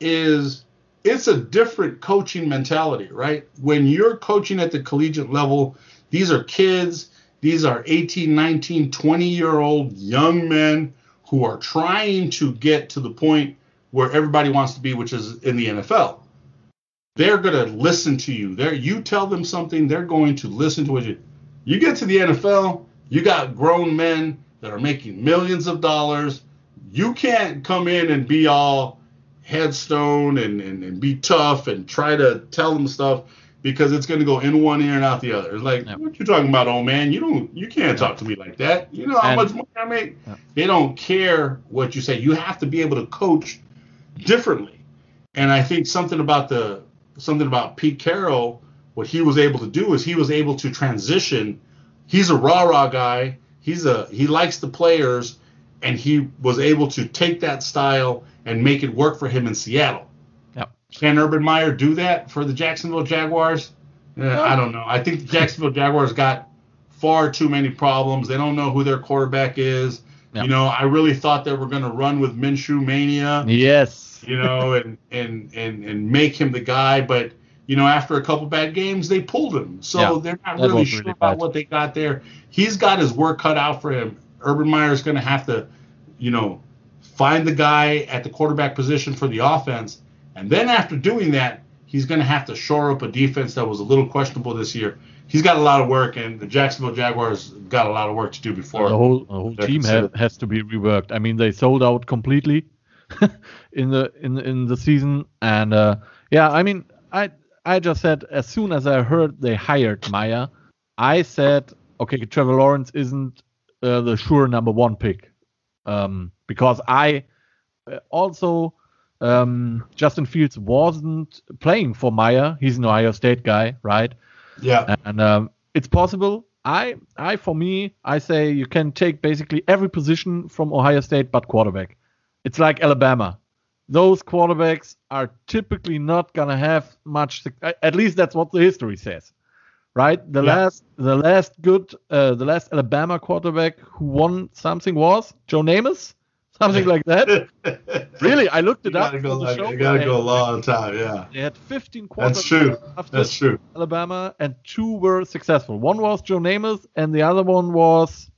is it's a different coaching mentality, right? When you're coaching at the collegiate level, these are kids, these are 18, 19, 20 year old young men who are trying to get to the point where everybody wants to be, which is in the NFL they're going to listen to you. There, you tell them something, they're going to listen to what you. You get to the NFL, you got grown men that are making millions of dollars. you can't come in and be all headstone and, and, and be tough and try to tell them stuff because it's going to go in one ear and out the other. It's like, what you talking about, old man? You don't, you can't talk to me like that. You know how and, much money I make? They don't care what you say. You have to be able to coach differently. And I think something about the something about Pete Carroll, what he was able to do is he was able to transition. He's a rah rah guy. He's a he likes the players, and he was able to take that style and make it work for him in Seattle. Yep. Can Urban Meyer do that for the Jacksonville Jaguars? Uh, I don't know. I think the Jacksonville Jaguars got far too many problems. They don't know who their quarterback is. Yep. You know, I really thought they were going to run with Minshew mania. Yes. You know, and and and and make him the guy, but you know, after a couple bad games, they pulled him. So yeah, they're not really sure really about what they got there. He's got his work cut out for him. Urban Meyer is going to have to, you know, find the guy at the quarterback position for the offense. And then after doing that, he's going to have to shore up a defense that was a little questionable this year. He's got a lot of work, and the Jacksonville Jaguars got a lot of work to do before. The whole, the whole team has, has to be reworked. I mean, they sold out completely in the in in the season, and uh, yeah, I mean, I I just said as soon as I heard they hired Meyer, I said, okay, Trevor Lawrence isn't uh, the sure number one pick, um, because I uh, also um, Justin Fields wasn't playing for Meyer. He's an Ohio State guy, right? Yeah. And um, it's possible. I, I, for me, I say you can take basically every position from Ohio State but quarterback. It's like Alabama. Those quarterbacks are typically not gonna have much. At least that's what the history says, right? The yeah. last, the last good, uh, the last Alabama quarterback who won something was Joe Namath something like that. really, I looked it you up. Gotta go, like, you gotta go a long time, yeah. They had 15 quarters. That's true. That's true. Alabama, and two were successful. One was Joe Namath, and the other one was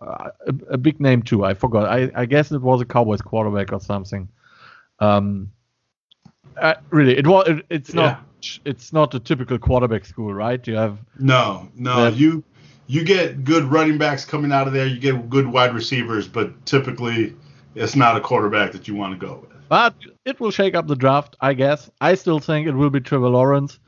uh, a, a, big name too. I forgot. I, I guess it was a Cowboys quarterback or something. Um, uh, really, it was. It, it's not. Yeah. It's not a typical quarterback school, right? You have no, no. You you get good running backs coming out of there. You get good wide receivers, but typically it's not a quarterback that you want to go with. But it will shake up the draft, I guess. I still think it will be Trevor Lawrence.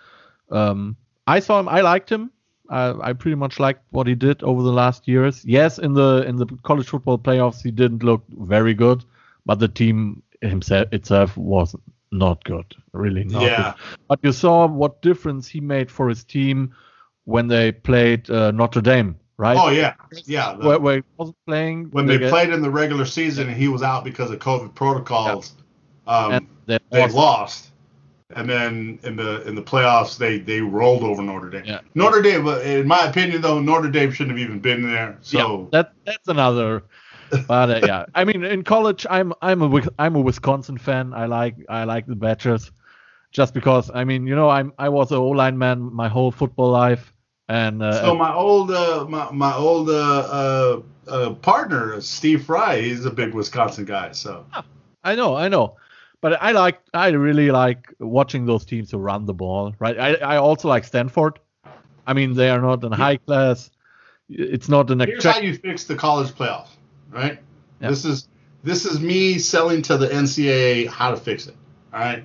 Um, I saw him. I liked him. I pretty much liked what he did over the last years. Yes, in the in the college football playoffs, he didn't look very good, but the team himself itself was not good, really not. Yeah. Good. But you saw what difference he made for his team when they played uh, Notre Dame, right? Oh yeah, yeah. The, where, where, he wasn't playing when they, they played in the regular season and he was out because of COVID protocols. Yeah. Um, they lost. lost. and then in the in the playoffs they they rolled over Notre Dame. Yeah. Notre Dame, in my opinion, though, Notre Dame shouldn't have even been there. So yeah, that that's another. but uh, yeah, I mean, in college, I'm I'm a I'm a Wisconsin fan. I like I like the Badgers, just because I mean, you know, I'm I was an O line man my whole football life. And uh, so my old uh, my my old uh, uh, partner Steve Fry, he's a big Wisconsin guy. So I know, I know, but I like I really like watching those teams who run the ball. Right. I I also like Stanford. I mean, they are not in high class. It's not an. Here's how you fix the college playoff, right? Yep. This is this is me selling to the NCAA how to fix it. All right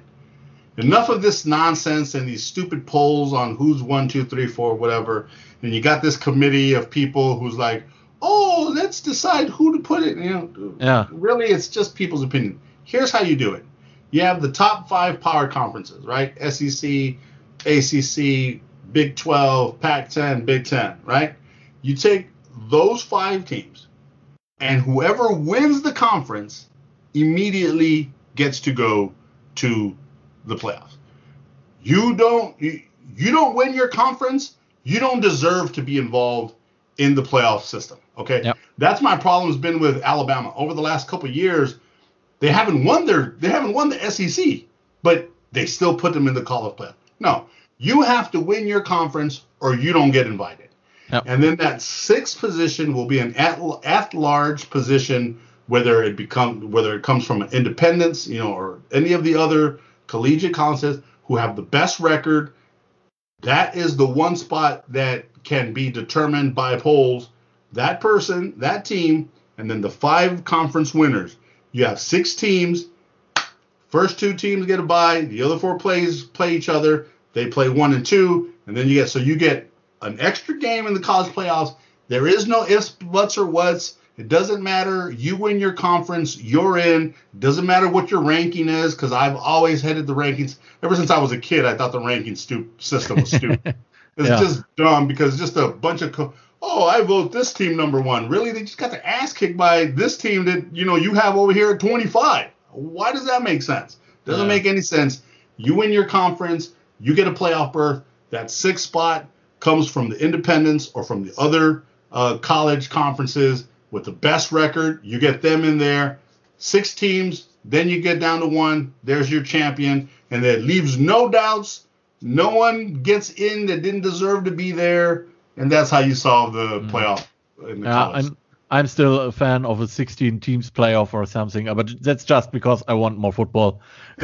enough of this nonsense and these stupid polls on who's one, two, three, four, whatever. And you got this committee of people who's like, oh, let's decide who to put it. You know, yeah. Really, it's just people's opinion. Here's how you do it. You have the top five power conferences, right? SEC, ACC, Big 12, Pac 10, Big 10, right? You take those five teams, and whoever wins the conference immediately gets to go to the playoffs. You don't you, you don't win your conference, you don't deserve to be involved in the playoff system. Okay, yep. that's my problem has been with Alabama over the last couple years. They haven't won their they haven't won the SEC, but they still put them in the college playoff. No, you have to win your conference or you don't get invited. Yep. And then that sixth position will be an at, at large position, whether it become whether it comes from independence, you know, or any of the other collegiate colleges who have the best record. That is the one spot that can be determined by polls. That person, that team, and then the five conference winners. You have six teams. First two teams get a bye. The other four plays play each other. They play one and two, and then you get so you get an extra game in the college playoffs. There is no ifs, buts, or whats. It doesn't matter. You win your conference, you're in. Doesn't matter what your ranking is, because I've always headed the rankings. Ever since I was a kid, I thought the ranking stu- system was stupid. it's Yeah. just dumb because just a bunch of. Co- oh, I vote this team number one. Really? They just got their ass kicked by this team that you know you have over here at 25. Why does that make sense? Doesn't Yeah. make any sense. You win your conference, you get a playoff berth. That sixth spot comes from the independents or from the other uh, college conferences with the best record. You get them in there. Six teams, then you get down to one. There's your champion, and that leaves no doubts. No one gets in that didn't deserve to be there, and that's how you solve the mm. playoff in the Yeah. I'm I'm still a fan of a 16 teams playoff or something, but that's just because I want more football.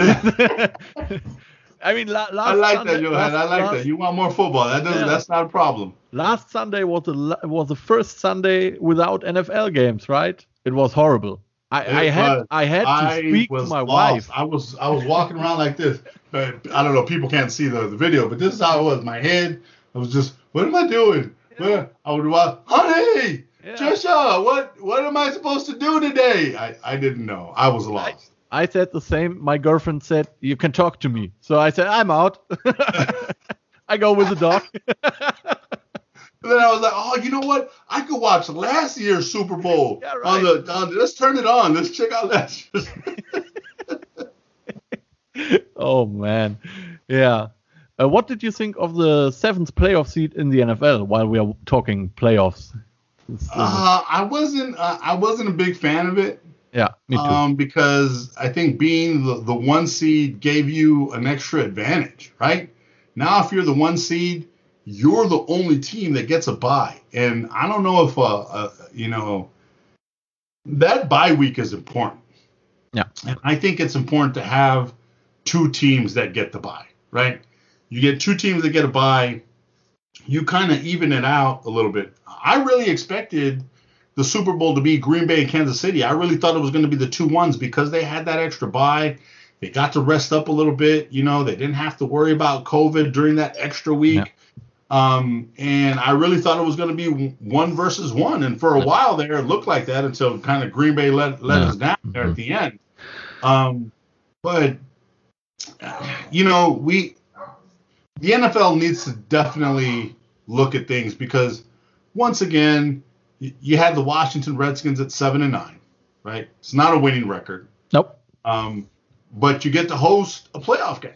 I mean, la- last I like Sunday, that, Johan. I like last- that. You want more football? That doesn't. Yeah. That's not a problem. Last Sunday was the was the first Sunday without NFL games, right? It was horrible. I, I had was. I had to I speak to my lost. wife. I was I was walking around like this. But I don't know. People can't see the, the video, but this is how it was. My head. I was just. What am I doing? Where I would walk. Honey, Yeah. Trisha, what what am I supposed to do today? I I didn't know. I was lost. I said the same. My girlfriend said, "You can talk to me." So I said, "I'm out." I go with the dog. Then I was like, oh, you know what? I could watch last year's Super Bowl Yeah, on right. the. On, let's turn it on. Let's check out last year's. oh man, yeah. Uh, what did you think of the seventh playoff seed in the NFL? While we are talking playoffs, Uh, I wasn't. Uh, I wasn't a big fan of it. Yeah, me too. Um, because I think being the, the one seed gave you an extra advantage, right? Now, if you're the one seed, you're the only team that gets a bye, and I don't know if uh, uh you know that bye week is important. Yeah. and I think it's important to have two teams that get the bye, right? You get two teams that get a bye, you kind of even it out a little bit. I really expected the Super Bowl to be Green Bay and Kansas City. I really thought it was going to be the two ones because they had that extra bye. They got to rest up a little bit. You know, they didn't have to worry about COVID during that extra week. Um, and I really thought it was going to be one versus one. And for a while there, it looked like that until kind of Green Bay let, let Yeah. us down there at the end. Um, but, you know, we, the NFL needs to definitely look at things because once again, you had the Washington Redskins at seven and nine, right? It's not a winning record. nope. Um, but you get to host a playoff game.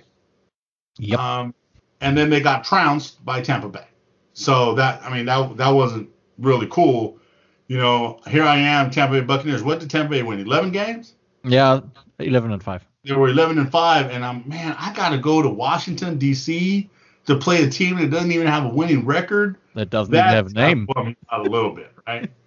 Yep. Um, and then they got trounced by Tampa Bay. So that I mean that that wasn't really cool. You know, here I am, Tampa Bay Buccaneers. What did Tampa Bay win? Eleven games? yeah, 11 and five. They were eleven and five, and I'm man, I gotta go to Washington D.C. to play a team that doesn't even have a winning record. That doesn't even have a name. bummed me out a little bit, right?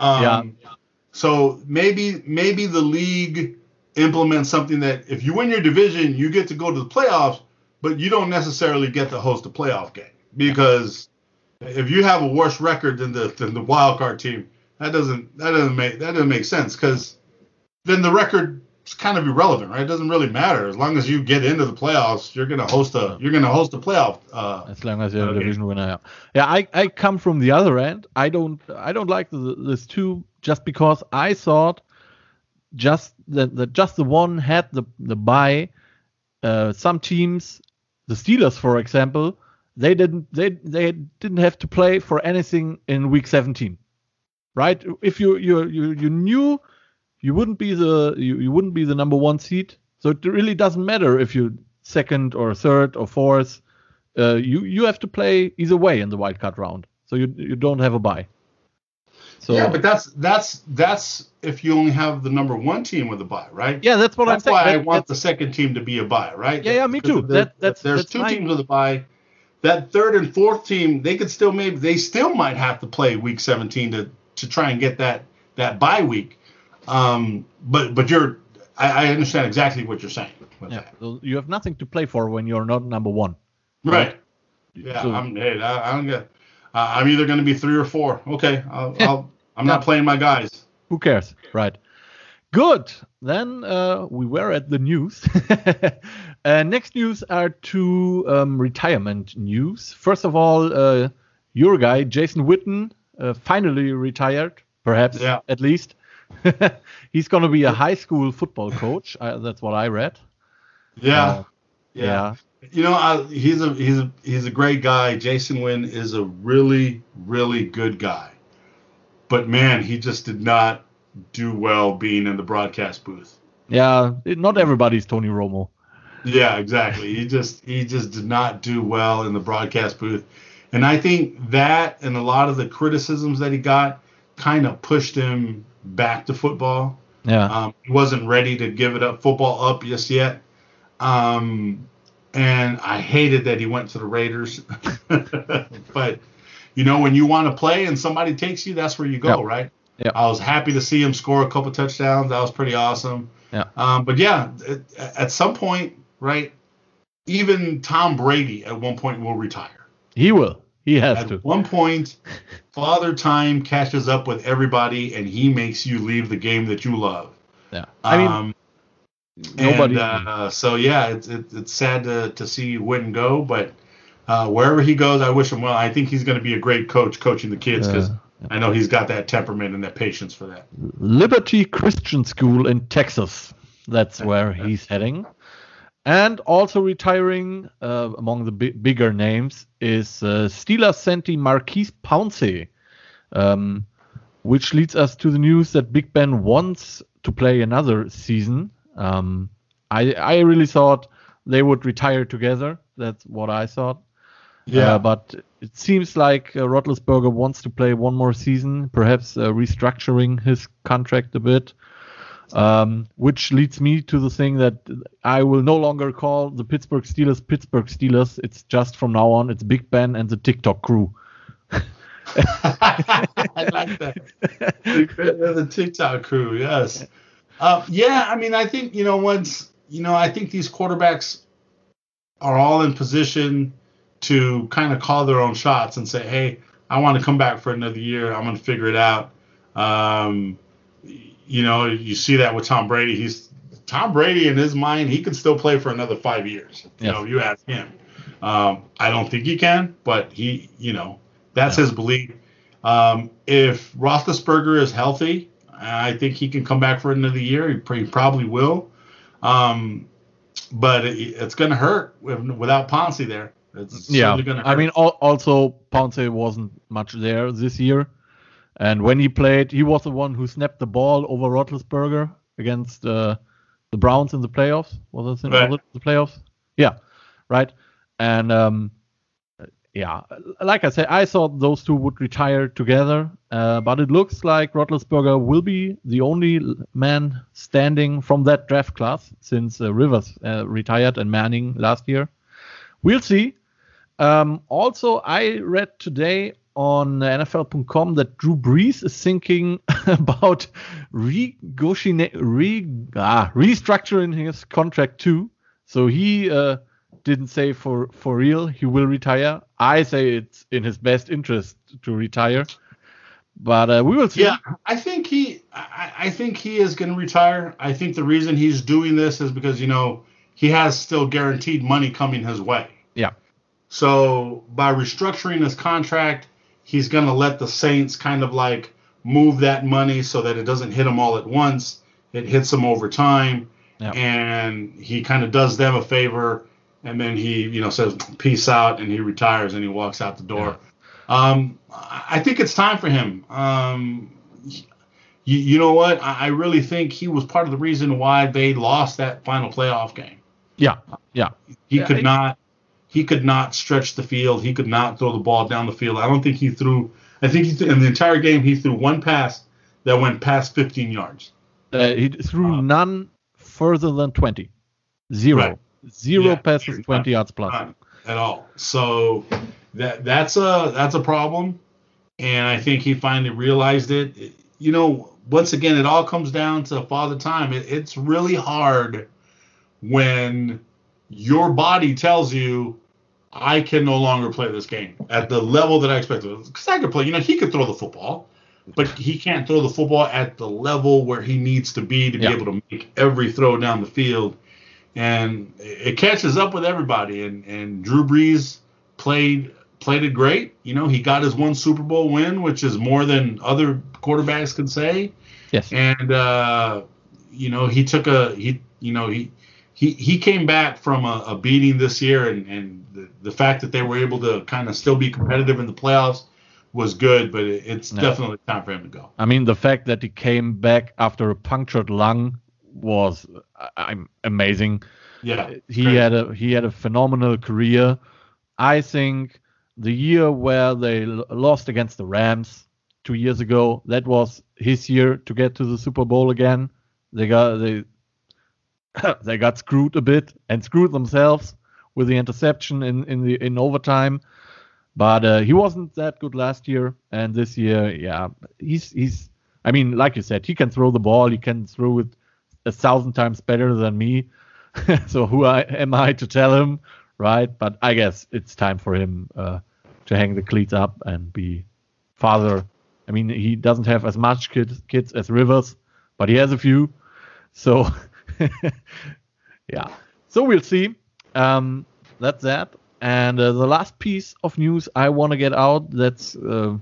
Um, Yeah. So maybe maybe the league implements something that if you win your division, you get to go to the playoffs, but you don't necessarily get to host a playoff game because if you have a worse record than the than the wild card team, that doesn't that doesn't make that doesn't make sense because then the record is kind of irrelevant, right? It doesn't really matter as long as you get into the playoffs. You're gonna host a you're gonna host a playoff. Uh, As long as you're a division winner. Yeah, yeah I, I come from the other end. I don't I don't like the, this two just because I thought just that the, just the one had the the bye. Uh, some teams, the Steelers, for example, they didn't they they didn't have to play for anything in week 17, right? If you you you you knew you wouldn't be the you, you wouldn't be the number one seed, so it really doesn't matter if you second or third or fourth uh, you you have to play either way in the wild card round, so you you don't have a bye. So yeah, but that's that's that's if you only have the number one team with a bye, right? yeah, that's what that's I'm saying. That's why I want the second team to be a bye, right? Yeah, yeah, me Because too. That- that's- there's that's two teams with a bye. That third and fourth team, they could still maybe they still might have to play week 17 to to try and get that that bye week. Um, but but you're I, I understand exactly what you're saying yeah, that. you have nothing to play for when you're not number one. Right. Yeah, So- I'm hey, I, I don't get. Uh, I'm either going to be three or four. Okay, I'll, I'll I'm not playing my guys. Who cares, right? Good. Then uh, we were at the news. uh, next news are two um, retirement news. First of all, uh, your guy Jason Witten uh, finally retired, perhaps Yeah. at least. He's going to be a high school football coach. Uh, that's what I read. Yeah. Uh, yeah. You know, I, he's a he's a he's a great guy. Jason Witten is a really really good guy, but man, he just did not do well being in the broadcast booth. Yeah. Not everybody's Tony Romo. Yeah, exactly. He just he just did not do well in the broadcast booth, and I think that and a lot of the criticisms that he got kind of pushed him back to football. Yeah. Um, he wasn't ready to give it up football up just yet. Um, and I hated that he went to the Raiders. but you know, when you want to play and somebody takes you, that's where you go, Yep. right? Yep. I was happy to see him score a couple touchdowns. That was pretty awesome. Yeah. Um, but yeah, at, at some point, right? Even Tom Brady at one point will retire. he will. He has At to. one point, Father Time catches up with everybody, and he makes you leave the game that you love. Yeah. I mean, um, nobody. and, uh, so yeah, it's it, it's sad to to see Witten go, but uh, wherever he goes, I wish him well. I think he's going to be a great coach coaching the kids because Yeah. I know he's got that temperament and that patience for that. Liberty Christian School in Texas. That's where he's heading. And also retiring uh, among the bi- bigger names is uh, Steelers center Maurkice Pouncey, um, which leads us to the news that Big Ben wants to play another season. Um, I, I really thought they would retire together. That's what I thought. Uh, but it seems like uh, Roethlisberger wants to play one more season, perhaps uh, restructuring his contract a bit. Um, which leads me to the thing that I will no longer call the Pittsburgh Steelers Pittsburgh Steelers. It's just from now on, it's Big Ben and the TikTok crew. I like that. the TikTok crew, yes. Uh, yeah, I mean, I think you know once you know, I think these quarterbacks are all in position to kind of call their own shots and say, "Hey, I want to come back for another year. I'm going to figure it out." Um, you know, you see that with Tom Brady. He's Tom Brady in his mind, he can still play for another five years. You Yes. know, you ask him. Um, I don't think he can, but he, you know, that's his belief. Um, if Roethlisberger is healthy, I think he can come back for another year. He, pr- he probably will. Um, but it, it's going to hurt with, without Pouncey there. It's Yeah, going to hurt. I mean, al- also Pouncey wasn't much there this year, and when he played, he was the one who snapped the ball over Roethlisberger against uh, the Browns in the playoffs. Was it, in, Right. the playoffs? Yeah, right. And um, yeah, like I said, I thought those two would retire together, uh, but it looks like Roethlisberger will be the only man standing from that draft class since uh, Rivers uh, retired and Manning last year. We'll see. Um, also, I read today on NFL.com that Drew Brees is thinking about re, ah, restructuring his contract too. So he uh, didn't say for for real he will retire. I say it's in his best interest to retire, but uh, we will see. Yeah, I think he, I, I think he is going to retire. I think the reason he's doing this is because you know he has still guaranteed money coming his way. Yeah. So by restructuring his contract, he's going to let the Saints kind of like move that money so that it doesn't hit them all at once. It hits them over time, Yeah. and he kind of does them a favor, and then he, you know, says peace out, and he retires and he walks out the door. Um, I I think it's time for him. Um, you, you know what? I, I really think he was part of the reason why they lost that final playoff game. yeah, yeah. He Yeah, could I- not. He could not stretch the field. He could not throw the ball down the field. I don't think he threw. I think he th- in the entire game he threw one pass that went past 15 yards. Uh, he threw Uh, none further than 20. Zero. Right. Zero Yeah, passes sure. 20 yards plus. At all. So that that's a that's a problem, and I think he finally realized it. It- You know, once again, it all comes down to father time. It, it's really hard when your body tells you, "I can no longer play this game at the level that I expected." Because I could play. You know, he could throw the football. but he can't throw the football at the level where he needs to be to be able to make every throw down the field. And it catches up with everybody. And, and Drew Brees played played it great. You know, he got his one Super Bowl win, which is more than other quarterbacks can say. Yes. And uh, you know, he took a he you know he he he came back from a, a beating this year, and and the, the fact that they were able to kind of still be competitive in the playoffs was good, but it, it's Yeah. definitely time for him to go. I mean, the fact that he came back after a punctured lung was I'm amazing. Yeah, He had a he had a phenomenal career. I think the year where they lost against the Rams two years ago, that was his year to get to the Super Bowl again. They got they they got screwed a bit and screwed themselves with the interception in in the in overtime. But uh, he wasn't that good last year, and this year, yeah, he's he's. I mean, like you said, he can throw the ball. He can throw it a thousand times better than me. so who I, am I to tell him, right? But I guess it's time for him uh, to hang the cleats up and be father. I mean, he doesn't have as much kids kids as Rivers, but he has a few. So yeah, so we'll see. Um, that's that. And uh, the last piece of news I want to get out that's uh,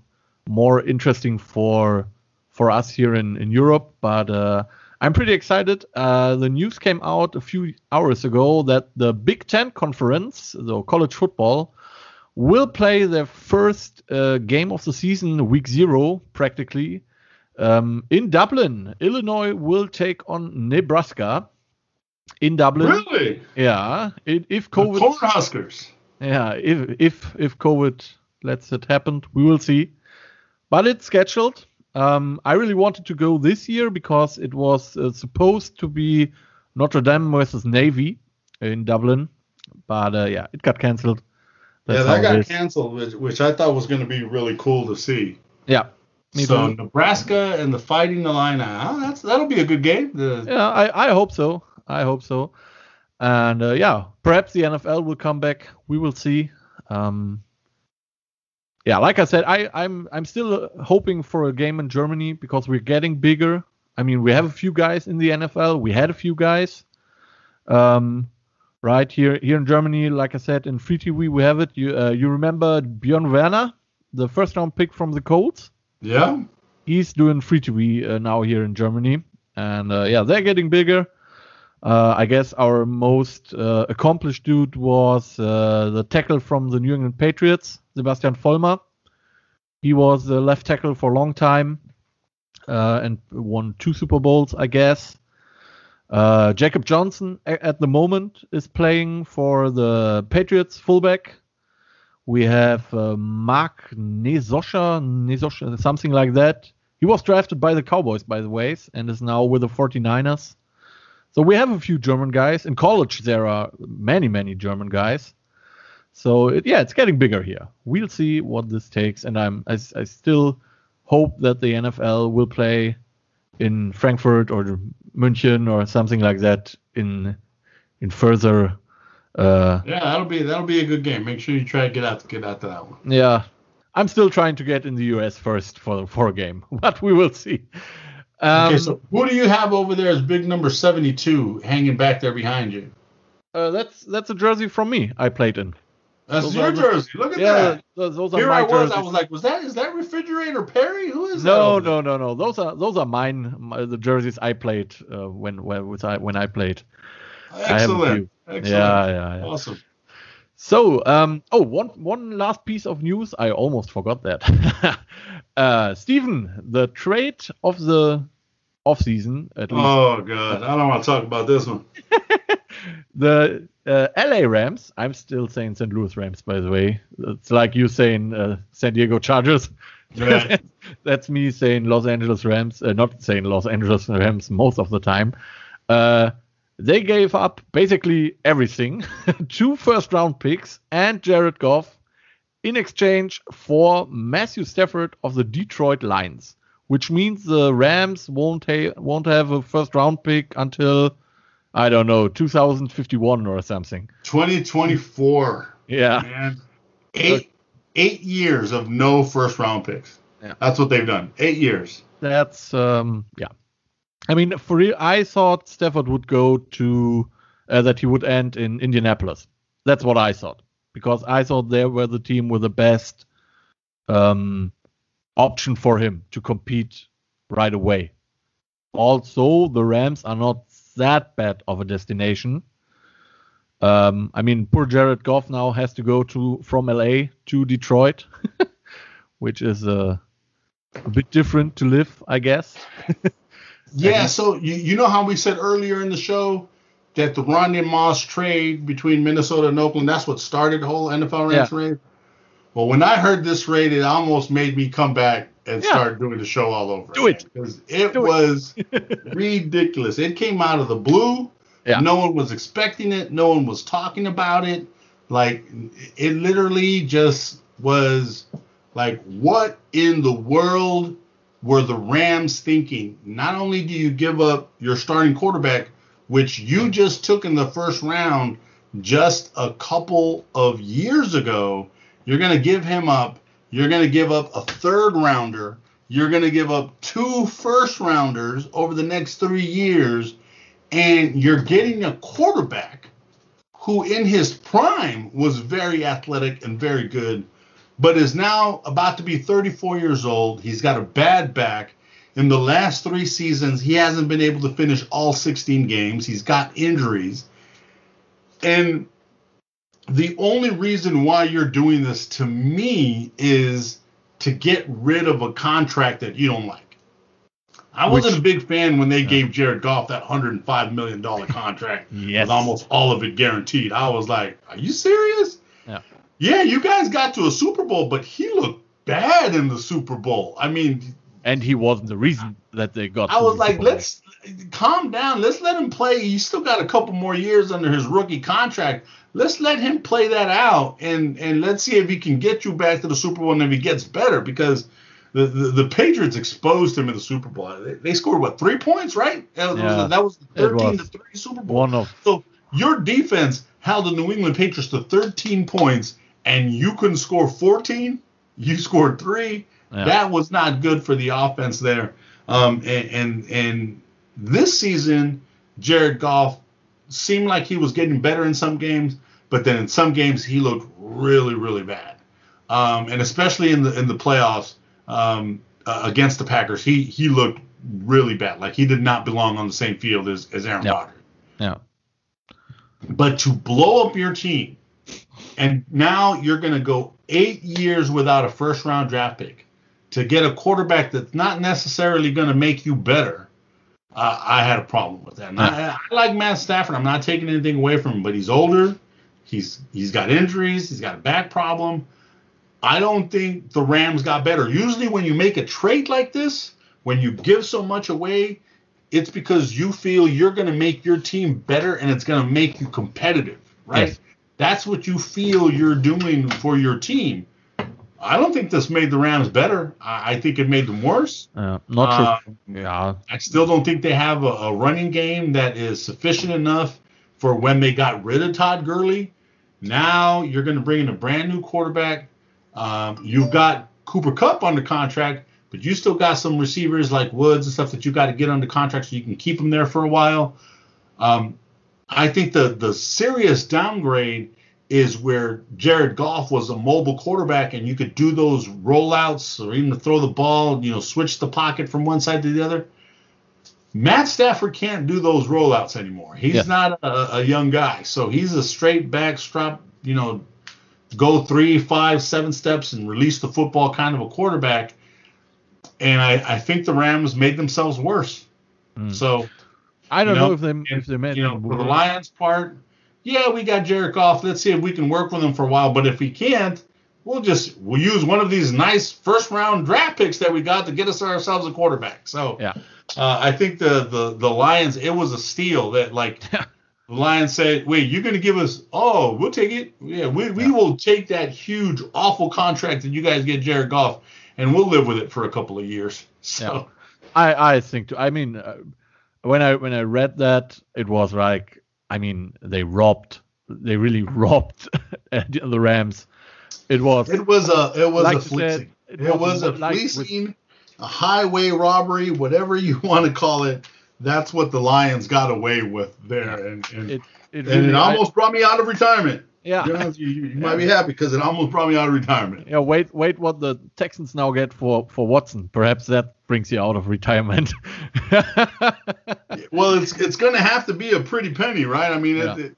more interesting for for us here in, in Europe, but uh, I'm pretty excited. Uh, the news came out a few hours ago that the Big Ten Conference, the college football, will play their first uh, game of the season, week zero, practically, um, in Dublin. Illinois will take on Nebraska in Dublin. really Yeah, if the COVID Cornhuskers. yeah, if if if COVID lets it happen, we will see. But it's scheduled. Um, I really wanted to go this year because it was uh, supposed to be Notre Dame versus Navy in Dublin, but uh, yeah, it got cancelled. Yeah, that got canceled, which, which I thought was going to be really cool to see. Yeah, me so. Nebraska and the Fighting Illini, oh, that's that'll be a good game. The, Yeah, I, I hope so. I hope so. And uh, yeah, perhaps the NFL will come back. We will see. Um, yeah, like I said, I, I'm I'm still hoping for a game in Germany because we're getting bigger. I mean, we have a few guys in the NFL. We had a few guys. Um, right here here in Germany, like I said, in free TV we have it. You uh, you remember Björn Werner, the first round pick from the Colts? Yeah, he's doing free TV uh, now here in Germany, and uh, yeah, they're getting bigger. Uh, I guess our most uh, accomplished dude was uh, the tackle from the New England Patriots, Sebastian Vollmer. He was the left tackle for a long time uh, and won two Super Bowls, I guess. Jakob Johnson at the moment is playing for the Patriots fullback. We have uh, Mark Nzeocha, Nzeocha, something like that. He was drafted by the Cowboys, by the way, and is now with the 49ers. So we have a few German guys. In college, there are many, many German guys. So it, yeah, it's getting bigger here. We'll see what this takes, and I'm I, I still hope that the NFL will play in Frankfurt or München or something like that in in further. Uh, yeah, that'll be that'll be a good game. Make sure you try to get out get out to that one. yeah, I'm still trying to get in the US first for for a game, but we will see. Um, okay, so who do you have over there as big number seventy-two hanging back there behind you? uh, that's that's a jersey from me. I played in. That's Those your the- jersey. Look at Yeah, that. those, those are Here my I was. jerseys. I was like, was that is that refrigerator Perry? Who is that? no, no, no, no. Those are those are mine. My, the jerseys I played uh, when when I when I played. Excellent. Excellent. Yeah, yeah, yeah. Awesome. So, um, oh, one one last piece of news. I almost forgot that. uh, Steven, the trade of the off season, at least Oh god, I don't want to talk about this one. the uh, LA Rams. I'm still saying St. Louis Rams, by the way. It's like you saying uh, San Diego Chargers. Yeah. That's me saying Los Angeles Rams, uh, not saying Los Angeles Rams most of the time. They gave up basically everything two first round picks and Jared Goff in exchange for Matthew Stafford of the Detroit Lions, which means the Rams won't, ha- won't have a first round pick until, I don't know, 2051 or something. 2024. Yeah. Man, eight eight years of no first round picks. Yeah. That's what they've done. Eight years. That's um yeah. I mean, for real, I thought Stafford would go to uh, that he would end in Indianapolis. That's what I thought because I thought they were the team with the best um, option for him to compete right away. Also, the Rams are not that bad of a destination. Um, I mean, poor Jared Goff now has to go to from LA to Detroit, which is a, a bit different to live, I guess. yeah. So you you know how we said earlier in the show that the Randy Moss trade between Minnesota and Oakland that's what started the whole NFL Rams yeah. raid. Well, when I heard this raid, it almost made me come back and yeah. start doing the show all over. Do it because it Do was it. ridiculous. It came out of the blue. Yeah. No one was expecting it. No one was talking about it. Like it literally just was like, what in the world were the Rams thinking? Not only do you give up your starting quarterback, which you just took in the first round just a couple of years ago, you're going to give him up. You're going to give up a third rounder. You're going to give up two first rounders over the next three years and you're getting a quarterback who in his prime was very athletic and very good but is now about to be 34 years old he's got a bad back in the last three seasons he hasn't been able to finish all 16 games he's got injuries and the only reason why you're doing this to me is to get rid of a contract that you don't like I wasn't a big fan when they gave Jared Goff that $105 million contract yes. with almost all of it guaranteed. I was like, are you serious? Yeah. Yeah, you guys got to a Super Bowl, but he looked bad in the Super Bowl. I mean, and he wasn't the reason that they got. I was like, let's calm down. Let's let him play. He's still got a couple more years under his rookie contract. Let's let him play that out, and and let's see if he can get you back to the Super Bowl and if he gets better because the, the, the, Patriots exposed him in the Super Bowl. They, they scored what three points, right? That was, yeah, that was thirteen was. to three Super Bowl. One of so your defense held the New England Patriots to thirteen points, and you couldn't score fourteen. You scored three. Yeah. That was not good for the offense there. Um, and, and and this season, Jared Goff seemed like he was getting better in some games, but then in some games he looked really really bad. Um, and especially in the in the playoffs, um, uh, against the Packers, he he looked really bad. Like he did not belong on the same field as, as Aaron yep. Rodgers. Yeah. But to blow up your team, and now you're going to go eight years without a first round draft pick to get a quarterback that's not necessarily going to make you better. Uh, I had a problem with that. I, I, like Matt Stafford. I'm not taking anything away from him, but he's older. He's he's got injuries. He's got a back problem. I don't think the Rams got better. Usually, when you make a trade like this, when you give so much away, it's because you feel you're going to make your team better and it's going to make you competitive, right? Yes. That's what you feel you're doing for your team. I don't think this made the Rams better. I, I think it made them worse. Uh, not uh, true. Yeah. I still don't think they have a, a running game that is sufficient enough for when they got rid of Todd Gurley. Now you're going to bring in a brand new quarterback um, you've got Cooper Kupp under contract, but you still got some receivers like Woods and stuff that you got to get under contract so you can keep them there for a while. Um, I think the the serious downgrade is where Jared Goff was a mobile quarterback and you could do those rollouts or even throw the ball, you know, switch the pocket from one side to the other. Matt Stafford can't do those rollouts anymore. He's yeah. not a, a, young guy, so he's a straight back strap, you know, go three, five, seven steps and release the football kind of a quarterback. And I, I think the Rams made themselves worse. Mm. So I don't you know, know, if they and, if they meant you know for the Lions part, yeah, we got Jared Goff. Let's see if we can work with him for a while. But if we can't, we'll just we'll use one of these nice first round draft picks that we got to get us ourselves a quarterback. So yeah, uh, I think the the the Lions it was a steal that like The Lions said, "Wait, you're going to give us? Oh, we'll take it. Yeah, we, we yeah. will take that huge, awful contract that you guys get Jared Goff, and we'll live with it for a couple of years." So, yeah. I I think I mean, uh, when I when I read that, it was like, I mean, they robbed, they really robbed the Rams. It was. It was a it was like a fleecing. it, it was a like fleecing, with, a highway robbery, whatever you want to call it. That's what the Lions got away with there, and and it, it, really, and it almost I, brought me out of retirement. Yeah, you, you, you might be happy because it almost brought me out of retirement. Yeah, wait, wait, what the Texans now get for for Watson? Perhaps that brings you out of retirement. well, it's it's going to have to be a pretty penny, right? I mean, yeah. it, it,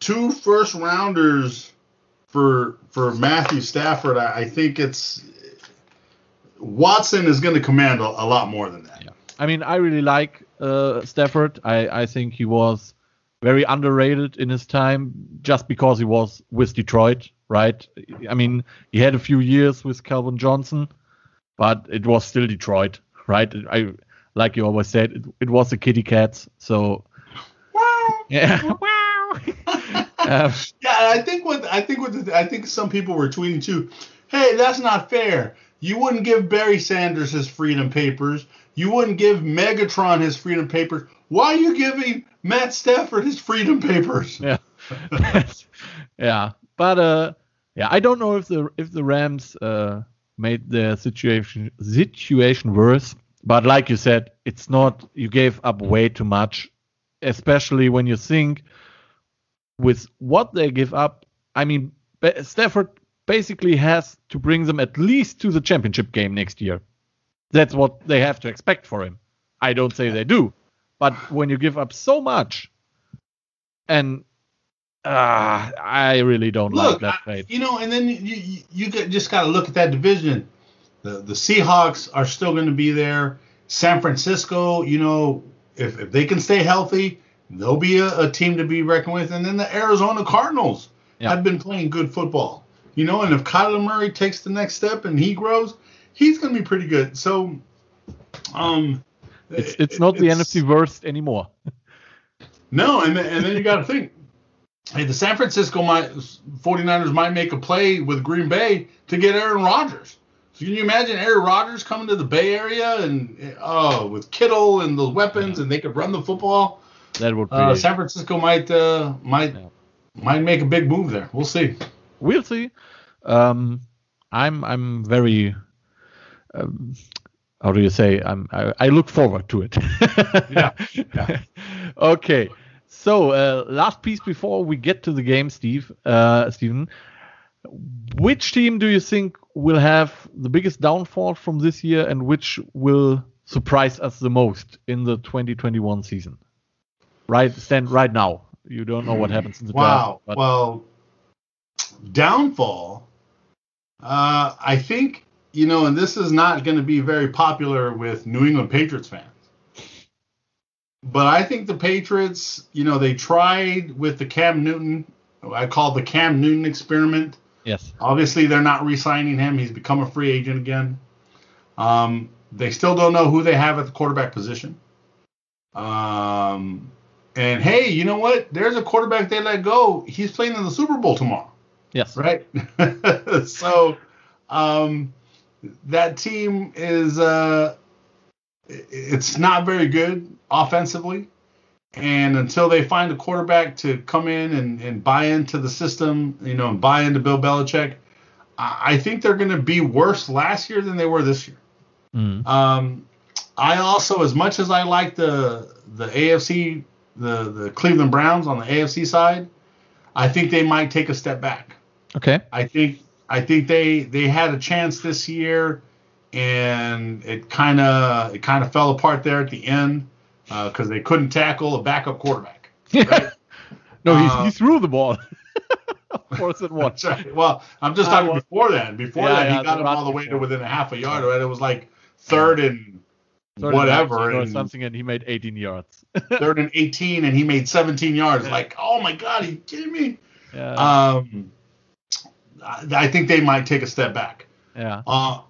two first rounders for for Matthew Stafford. I, I think it's Watson is going to command a, a, lot more than that. Yeah. I mean, I really like uh, Stafford. I I think he was very underrated in his time just because he was with Detroit, right? I mean, he had a few years with Calvin Johnson, but it was still Detroit, right? I like you always said, it, it was the kitty cats, so yeah. Wow. um, yeah, I think what I think what the, I think some people were tweeting too. Hey, that's not fair. You wouldn't give Barry Sanders his freedom papers. You wouldn't give Megatron his freedom papers. Why are you giving Matt Stafford his freedom papers? Yeah. yeah. But uh yeah, I don't know if the if the Rams uh made the situation situation worse, but like you said, it's not you gave up way too much, especially when you think with what they give up. I mean, Stafford basically has to bring them at least to the championship game next year. That's what they have to expect for him. I don't say they do, but when you give up so much, and uh, I really don't look, like that I, You know, and then you you, you just got to look at that division. The the Seahawks are still going to be there. San Francisco, you know, if, if they can stay healthy, they'll be a, a team to be reckoned with. And then the Arizona Cardinals yeah. have been playing good football. You know, and if Kyler Murray takes the next step and he grows, he's going to be pretty good. So, um, it's it's not the NFC worst anymore. no, and and then you got to think, hey, the San Francisco might 49ers might make a play with Green Bay to get Aaron Rodgers. So can you imagine Aaron Rodgers coming to the Bay Area and oh, with Kittle and the weapons, and they could run the football? That would be. Uh, San Francisco might uh, might yeah. might make a big move there. We'll see. We'll see. Um, I'm I'm very um, how do you say? I'm, I, I look forward to it. yeah. yeah. Okay. So uh, last piece before we get to the game, Steve, uh, Stephen, which team do you think will have the biggest downfall from this year, and which will surprise us the most in the 2021 season? Right, stand right now. You don't know what happens in the wow. draft. Wow. Well, downfall. Uh, I think you know, and this is not going to be very popular with New England Patriots fans. But I think the Patriots, you know, they tried with the Cam Newton, I call the Cam Newton experiment. Yes. Obviously, they're not re signing him. He's become a free agent again. Um, they still don't know who they have at the quarterback position. Um, and hey, you know what? There's a quarterback they let go. He's playing in the Super Bowl tomorrow. Yes. Right? so, um, that team is uh, it's not very good offensively. And until they find a quarterback to come in and, and buy into the system, you know, and buy into Bill Belichick, I think they're going to be worse last year than they were this year. Mm. Um, I also, as much as I like the the AFC, the the Cleveland Browns on the AFC side, I think they might take a step back. Okay. I think I think they they had a chance this year, and it kind of it kind of fell apart there at the end because uh, they couldn't tackle a backup quarterback. Right? no, he, uh, he threw the ball. Fourth and one. Right. Well, I'm just talking before that. Before yeah, that, yeah, he got him all the way to within a half a yard. Right? It was like third and third whatever, and, or something, and he made 18 yards. third and 18, and he made 17 yards. Yeah. Like, oh my god, are you kidding me? Yeah. Um, I think they might take a step back. Yeah. Uh,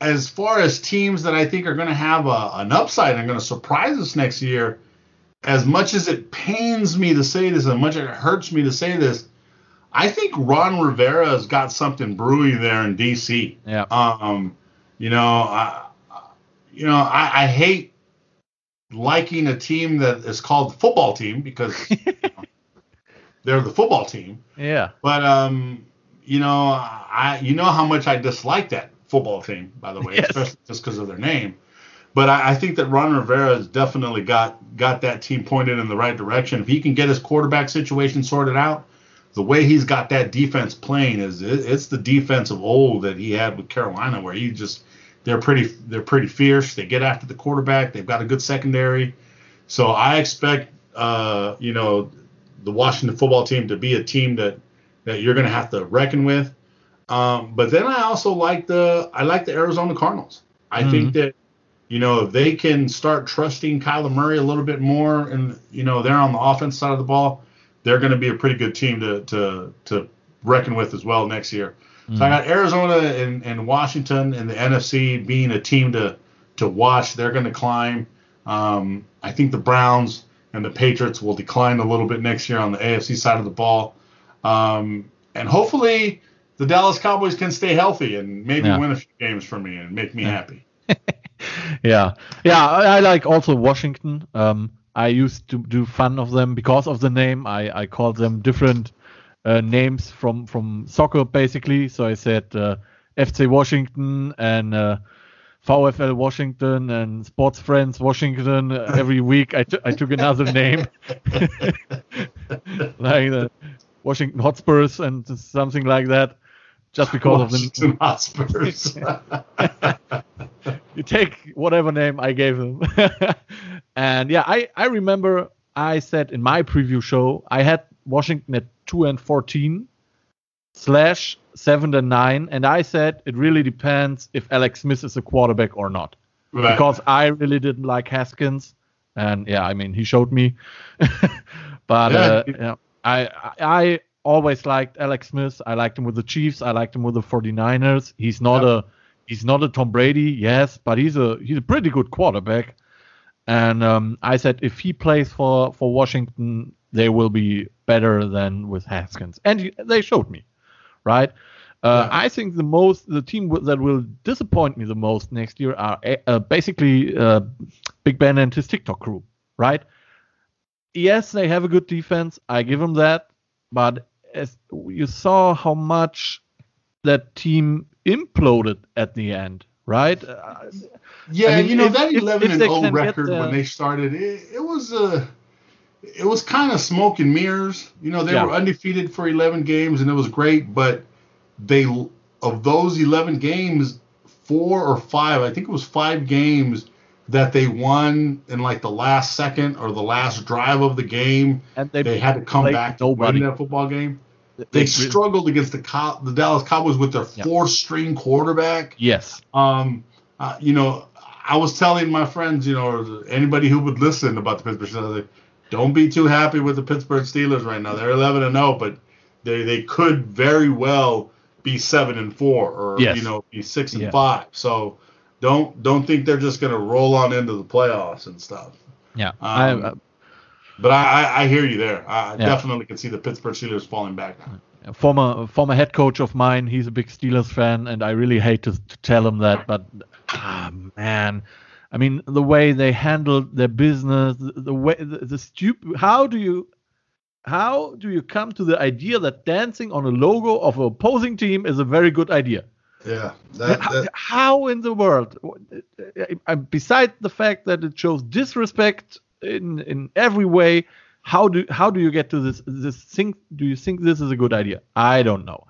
as far as teams that I think are going to have a, an upside and going to surprise us next year, as much as it pains me to say this, and much as it hurts me to say this, I think Ron Rivera has got something brewing there in DC. Yeah. Um, you know, I, you know, I, I hate liking a team that is called the football team because you know, they're the football team. Yeah. But um, you know, I you know how much I dislike that football team, by the way, Yes. especially just because of their name. But I, I think that Ron Rivera has definitely got got that team pointed in the right direction. If he can get his quarterback situation sorted out, the way he's got that defense playing is it, it's the defense of old that he had with Carolina, where he just they're pretty they're pretty fierce. They get after the quarterback. They've got a good secondary. So I expect uh, you know the Washington football team to be a team that that you're going to have to reckon with. Um, but then I also like the I like the Arizona Cardinals. I think that you know if they can start trusting Kyler Murray a little bit more, and you know they're on the offense side of the ball, they're going to be a pretty good team to to to reckon with as well next year. So I got Arizona and, and Washington and the NFC being a team to to watch. They're going to climb. Um, I think the Browns and the Patriots will decline a little bit next year on the AFC side of the ball. Um, and hopefully the Dallas Cowboys can stay healthy and maybe Yeah. win a few games for me and make me happy. yeah, yeah. I, I like also Washington. Um, I used to do fun of them because of the name. I I called them different uh, names from from soccer basically. So I said uh, FC Washington and uh, VfL Washington and Sports Friends Washington. Uh, Every week I took took another name, like the Washington Hotspurs and something like that, just because of the Washington Hotspurs. you take whatever name I gave them. and yeah, I, I remember I said in my preview show I had Washington at two and fourteen slash seven and nine, and I said it really depends if Alex Smith is a quarterback or not. Right. Because I really didn't like Haskins. And yeah, I mean he showed me. but Yeah, uh, yeah, I I always liked Alex Smith. I liked him with the Chiefs. I liked him with the 49ers. He's not Yep. a he's not a Tom Brady, yes, but he's a he's a pretty good quarterback. And um, I said if he plays for for Washington, they will be better than with Haskins, and he- they showed me, right? Uh, Yeah. I think the most the team w- that will disappoint me the most next year are uh, basically uh, Big Ben and his TikTok crew, right? Yes, they have a good defense. I give them that, but as you saw how much that team imploded at the end, right? Uh, Yeah, I mean, you know if- that if- 11 if and 0 record the- when they started, it, it was uh, it was kind of smoke and mirrors. You know, they Yeah. were undefeated for 11 games and it was great, but they of those 11 games, four or five, I think it was five games that they won in like the last second or the last drive of the game. and they, They, had to come back to nobody. win that football game. They They struggled against the Cow- the Dallas Cowboys with their Yeah. fourth string quarterback. Yes. Um, uh, you know, I was telling my friends, you know, or anybody who would listen about the Pittsburgh Steelers, like, don't be too happy with the Pittsburgh Steelers right now. They're 11 and 0, but they they could very well be seven and four, or Yes. you know, be six and Yeah. five. So don't don't think they're just gonna roll on into the playoffs and stuff. Yeah. I, Um, uh, But I, I, I hear you there. I Yeah. definitely can see the Pittsburgh Steelers falling back a former former head coach of mine, he's a big Steelers fan, and I really hate to, to tell him that, but ah man, I mean the way they handled their business, the, the way the, the stupid. How do you how do you come to the idea that dancing on a logo of an opposing team is a very good idea? Yeah, that, how, that, how in the world? Uh, Beside the fact that it shows disrespect in in every way, how do how do you get to this this thing? Do you think this is a good idea? I don't know.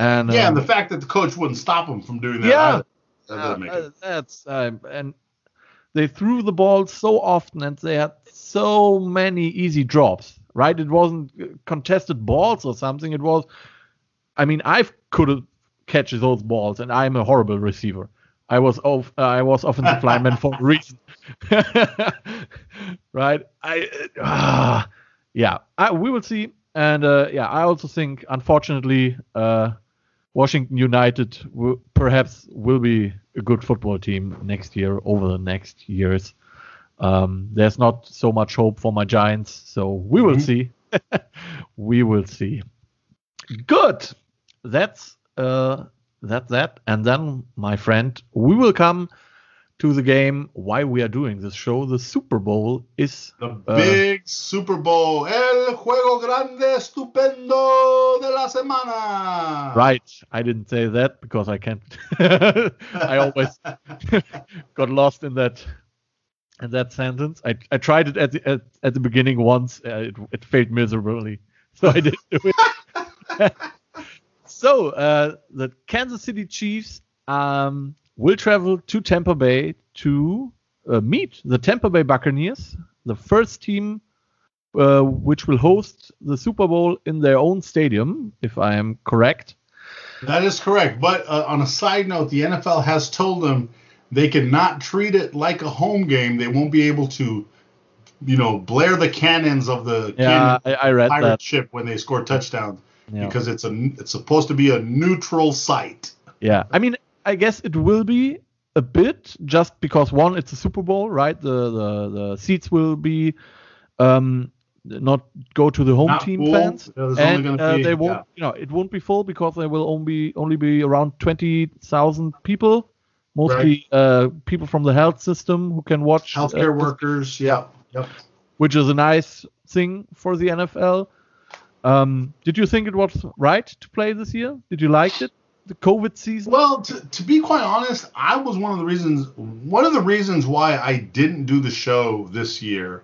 And yeah, um, and the fact that the coach wouldn't stop him from doing that. Yeah. either, that uh, it. that's um, and they threw the ball so often and they had so many easy drops. Right? It wasn't uh, contested balls or something. It was. I mean, I could have catch those balls, and I'm a horrible receiver. I was off. Uh, I was offensive lineman for a reason. right? I. Uh, yeah. I, we will see. And uh, yeah, I also think, unfortunately, uh, Washington United will, perhaps will be a good football team next year over the next years. Um, there's not so much hope for my Giants, so we will Mhm. see. we will see. Good. That's uh, that's that. And then, my friend, we will come to the game why we are doing this show. The Super Bowl is the uh, big Super Bowl, el juego grande estupendo de la semana. Right, I didn't say that because I can't. I always got lost in that in that sentence. I, I tried it at the at, at the beginning once. Uh, it, it failed miserably, so I didn't do it. so uh, the Kansas City Chiefs um, will travel to Tampa Bay to uh, meet the Tampa Bay Buccaneers, the first team uh, which will host the Super Bowl in their own stadium, if I am correct. That is correct. But uh, on a side note, the NFL has told them they cannot treat it like a home game. They won't be able to, you know, blare the cannons of the yeah, I, I, read pirate that. ship when they score touchdowns yeah. because it's a it's supposed to be a neutral site. Yeah, I mean, I guess it will be a bit just because one, it's a Super Bowl, right? The the the seats will be um not go to the home not team full. fans, and uh, be, they won't. Yeah. You know, it won't be full because there will only be only be around twenty thousand people, mostly right. uh, people from the health system who can watch. Healthcare uh, workers, yeah, yep. Which is a nice thing for the NFL. Um, did you think it was right to play this year? Did you like it? the COVID season? Well, to, to be quite honest, I was one of the reasons. One of the reasons why I didn't do the show this year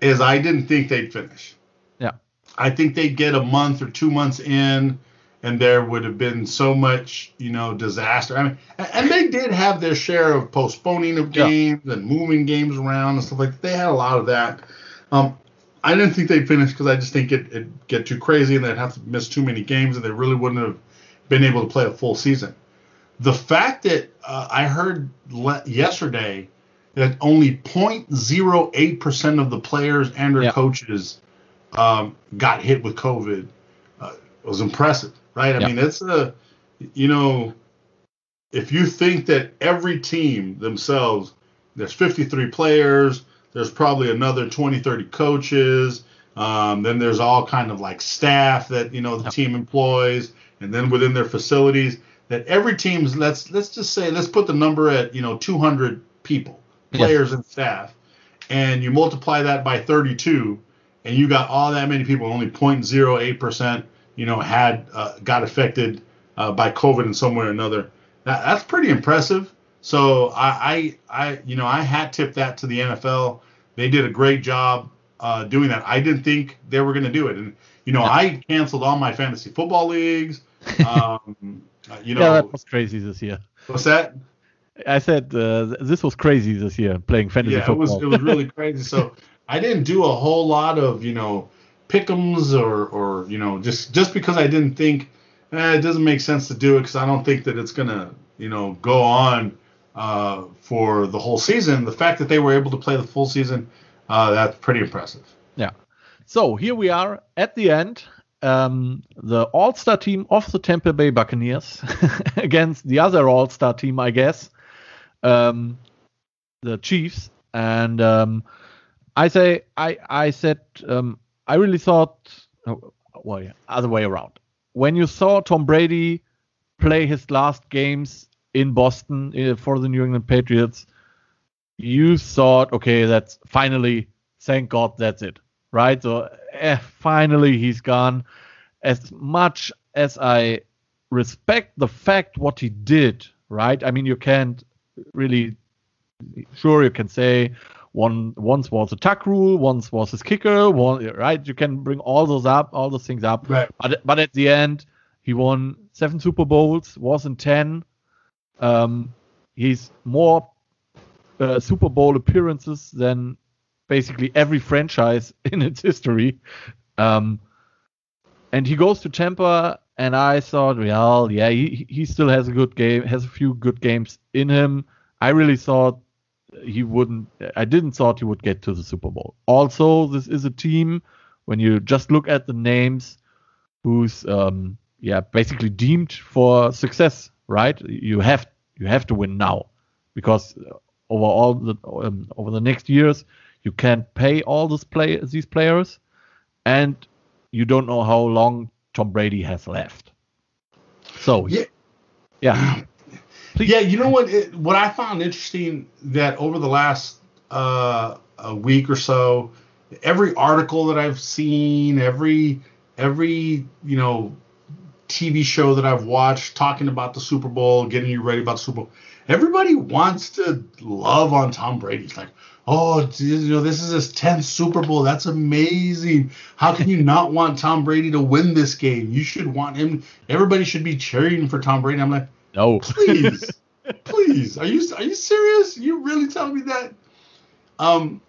is I didn't think they'd finish. Yeah. I think they'd get a month or two months in, and there would have been so much, you know, disaster. I mean, and they did have their share of postponing of games yeah. and moving games around and stuff like that. They had a lot of that. Um, I didn't think they'd finish because I just think it, it'd get too crazy and they'd have to miss too many games and they really wouldn't have been able to play a full season. The fact that uh, I heard le- yesterday that only 0.08% of the players and their yeah. coaches um, got hit with COVID uh, was impressive, right? I yeah. mean, it's a, you know, if you think that every team themselves, there's 53 players, there's probably another 20, 30 coaches, um, then there's all kind of like staff that you know the team employs and then within their facilities that every team's let's let's just say let's put the number at you know 200 people players and staff and you multiply that by 32 and you got all that many people only 0.08 percent you know had uh, got affected uh, by covid in some way or another. That, that's pretty impressive. So I, I i you know i hat tip that to the nfl they did a great job uh, doing that i didn't think they were going to do it and you know, I canceled all my fantasy football leagues. Um, you know, yeah, that was crazy this year. What's that? I said uh, this was crazy this year playing fantasy yeah, football. it was it was really crazy. So I didn't do a whole lot of you know pickums or or you know just just because I didn't think eh, it doesn't make sense to do it because I don't think that it's gonna you know go on uh, for the whole season. The fact that they were able to play the full season, uh, that's pretty impressive. Yeah. So here we are at the end. Um, the All Star team of the Tampa Bay Buccaneers against the other All Star team, I guess, um, the Chiefs. And um, I say, I I said, um, I really thought, oh, well, yeah, other way around. When you saw Tom Brady play his last games in Boston uh, for the New England Patriots, you thought, okay, that's finally, thank God, that's it right? So eh, finally he's gone. As much as I respect the fact what he did, right? I mean, you can't really, sure, you can say one once was a tuck rule, once was his kicker, one right. You can bring all those up, all those things up. Right. But but at the end, he won seven Super Bowls, was in ten. Um, he's more uh, Super Bowl appearances than basically every franchise in its history. Um, and he goes to Tampa, and I thought, well, yeah, he he still has a good game, has a few good games in him. I really thought he wouldn't. I didn't thought he would get to the Super Bowl. Also, this is a team when you just look at the names, who's um, yeah basically deemed for success. Right? You have you have to win now because over all the um, over the next years you can't pay all these play these players, and you don't know how long Tom Brady has left. So yeah, yeah. Please. Yeah, you know what? It, what I found interesting that over the last uh, a week or so, every article that I've seen, every every you know TV show that I've watched talking about the Super Bowl, getting you ready about the Super Bowl, everybody wants to love on Tom Brady. It's like, oh, you know, this is his 10th Super Bowl. That's amazing. How can you not want Tom Brady to win this game? You should want him. Everybody should be cheering for Tom Brady. I'm like, no, please, please. Are you are you serious? You really telling me that? Um,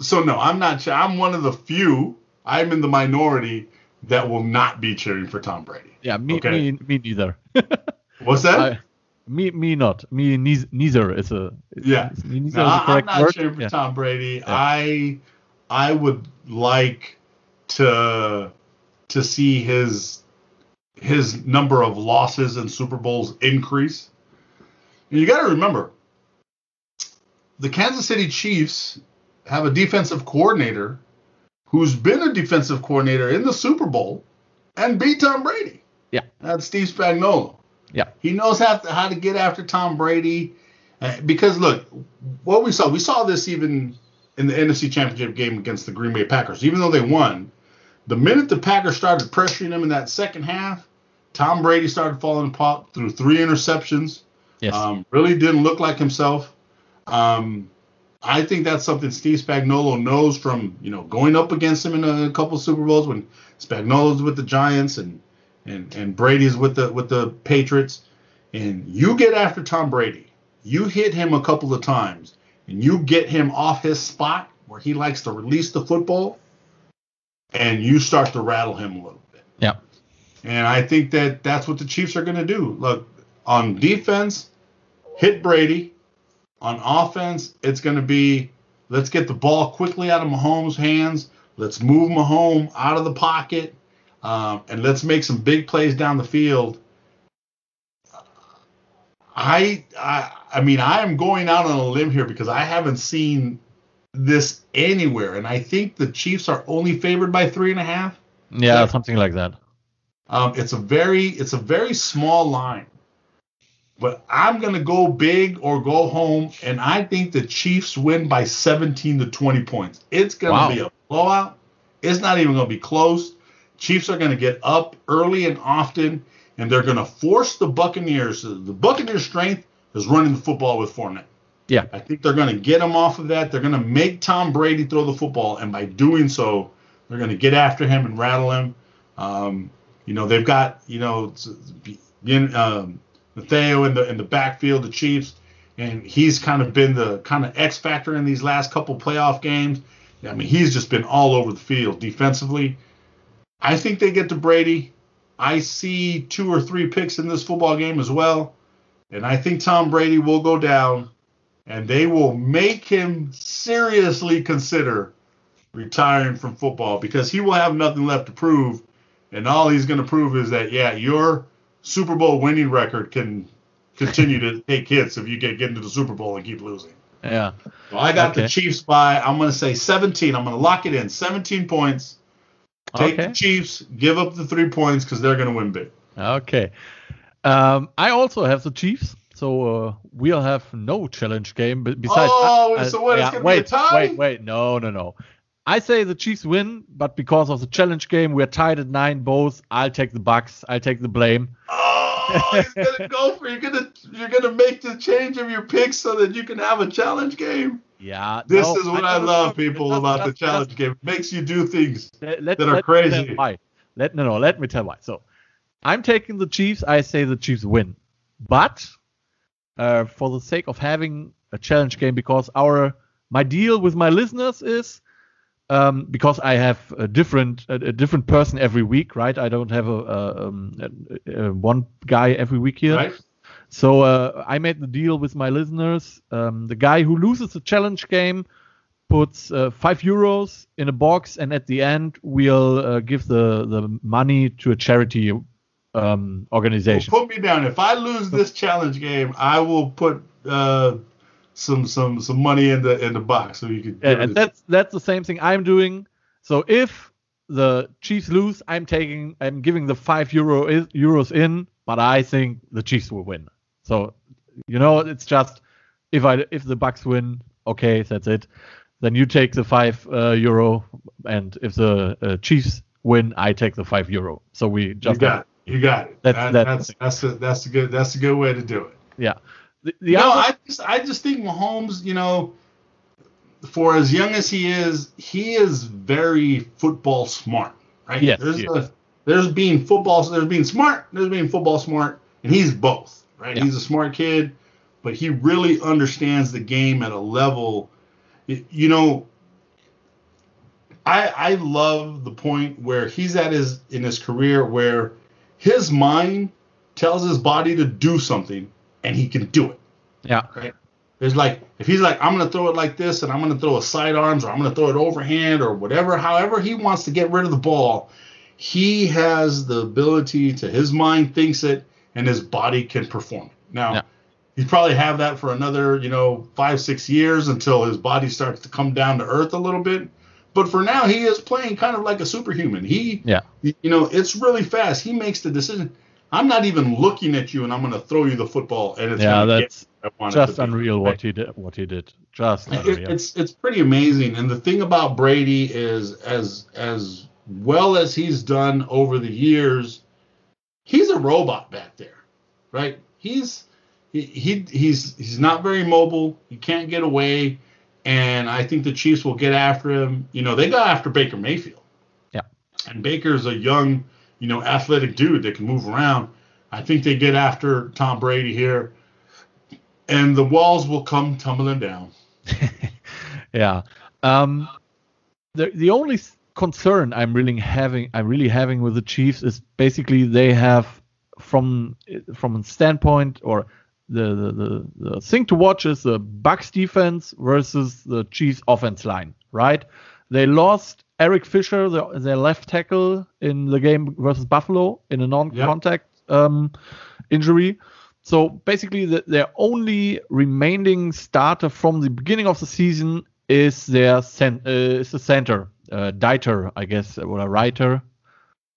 so no, I'm not. I'm one of the few. I'm in the minority that will not be cheering for Tom Brady. Yeah, me, okay? me, me neither. What's that? I, me, me not. Me neither is a. Yeah. Neither no, I'm not word. cheering for yeah. Tom Brady. Yeah. I, I would like to, to see his, his number of losses and Super Bowls increase. And you got to remember, the Kansas City Chiefs have a defensive coordinator who's been a defensive coordinator in the Super Bowl and beat Tom Brady. Yeah. That's Steve Spagnuolo. Yeah. He knows how to, how to get after Tom Brady. Uh, because look, what we saw, we saw this even in the NFC Championship game against the Green Bay Packers. Even though they won, the minute the Packers started pressuring them in that second half, Tom Brady started falling apart through three interceptions. Yes. Um, really didn't look like himself. Um, I think that's something Steve Spagnuolo knows from you know going up against him in a, couple Super Bowls when Spagnuolo's with the Giants and and and Brady's with the with the Patriots, and you get after Tom Brady, you hit him a couple of times, and you get him off his spot where he likes to release the football, and you start to rattle him a little bit. Yeah. And I think that that's what the Chiefs are going to do. Look, on defense, hit Brady on offense, it's going to be let's get the ball quickly out of Mahomes' hands. Let's move Mahomes out of the pocket, um, and let's make some big plays down the field. I, I, I mean, I am going out on a limb here because I haven't seen this anywhere, and I think the Chiefs are only favored by three and a half. Yeah, something like that. Um, it's a very, it's a very small line. But I'm going to go big or go home, and I think the Chiefs win by 17 to 20 points. It's going to wow. be a blowout. It's not even going to be close. Chiefs are going to get up early and often, and they're going to force the Buccaneers. The Buccaneers' strength is running the football with Fournette. Yeah. I think they're going to get him off of that. They're going to make Tom Brady throw the football, and by doing so, they're going to get after him and rattle him. Um, you know, they've got, you know, um, Mathieu in the in the backfield, the Chiefs, and he's kind of been the kind of X factor in these last couple playoff games. I mean, he's just been all over the field defensively. I think they get to Brady. I see two or three picks in this football game as well. And I think Tom Brady will go down and they will make him seriously consider retiring from football because he will have nothing left to prove. And all he's going to prove is that, yeah, you're Super Bowl winning record can continue to take hits if you get, get into the Super Bowl and keep losing. Yeah. So I got okay. the Chiefs by I'm going to say 17. I'm going to lock it in. 17 points. Take okay. the Chiefs. Give up the three points because they're going to win big. Okay. Um, I also have the Chiefs. So uh, we'll have no challenge game. But besides, oh, uh, so what? Yeah, wait, tie? wait, wait, no, no, no. I say the Chiefs win, but because of the challenge game, we're tied at nine both. I'll take the Bucks. I'll take the blame. Oh, he's gonna go for you're gonna you're gonna make the change of your picks so that you can have a challenge game. Yeah. This no, is what I, I love people about the challenge game. It makes you do things let, let, that are let crazy. why. Let no no, let me tell why. So I'm taking the Chiefs. I say the Chiefs win. But uh, for the sake of having a challenge game, because our my deal with my listeners is um, because I have a different a, a, different person every week, right? I don't have a, a, um, a one guy every week here. Right. So uh, I made the deal with my listeners. Um, the guy who loses the challenge game puts uh, five euros in a box, and at the end we'll uh, give the the money to a charity um, organization. Well, put me down. If I lose this challenge game, I will put uh, some some some money in the in the box so you could. Yeah, and that's that's the same thing I'm doing. So if the Chiefs lose, I'm taking I'm giving the five euro is, euros in, but I think the Chiefs will win. So you know, it's just if I if the Bucks win, okay, that's it. Then you take the five uh, euro, and if the uh, Chiefs win, I take the five euro. So we just you got it. You got it. That's that, that's that's a, that's a good that's a good way to do it. Yeah. The, the no. I just I just think Mahomes, you know, for as young as he is, he is very football smart, right? Yes. There's a, there's being football, there's being smart, there's being football smart, and he's both, right? Yeah. He's a smart kid, but he really understands the game at a level. You know, I I love the point where he's at his in his career where his mind tells his body to do something and he can do it. Yeah. Right. There's like if he's like I'm gonna throw it like this and I'm gonna throw a side arms or I'm gonna throw it overhand or whatever, however he wants to get rid of the ball, he has the ability to his mind thinks it and his body can perform. Now, yeah. he'd probably have that for another, you know, five, six years until his body starts to come down to earth a little bit. But for now, he is playing kind of like a superhuman. He, yeah, you know, it's really fast. He makes the decision. I'm not even looking at you, and I'm going to throw you the football, and it's yeah, that's just unreal what he did. What he did, just unreal. it's it's pretty amazing. And the thing about Brady is, as as well as he's done over the years, he's a robot back there, right? He's he, he he's he's not very mobile. He can't get away, and I think the Chiefs will get after him. You know, they got after Baker Mayfield. Yeah. And Baker's a young, you know, athletic dude that can move around. I think they get after Tom Brady here, and the walls will come tumbling down. yeah. Um, the the only concern I'm really having I'm really having with the Chiefs is basically they have from from a standpoint or the, the, the, the thing to watch is the Bucks defense versus the Chiefs offense line, right? They lost Eric Fisher, the, their left tackle, in the game versus Buffalo in a non-contact yep. um, injury. So basically, the, their only remaining starter from the beginning of the season is their uh, is the center, uh, Deiter, I guess, or a writer,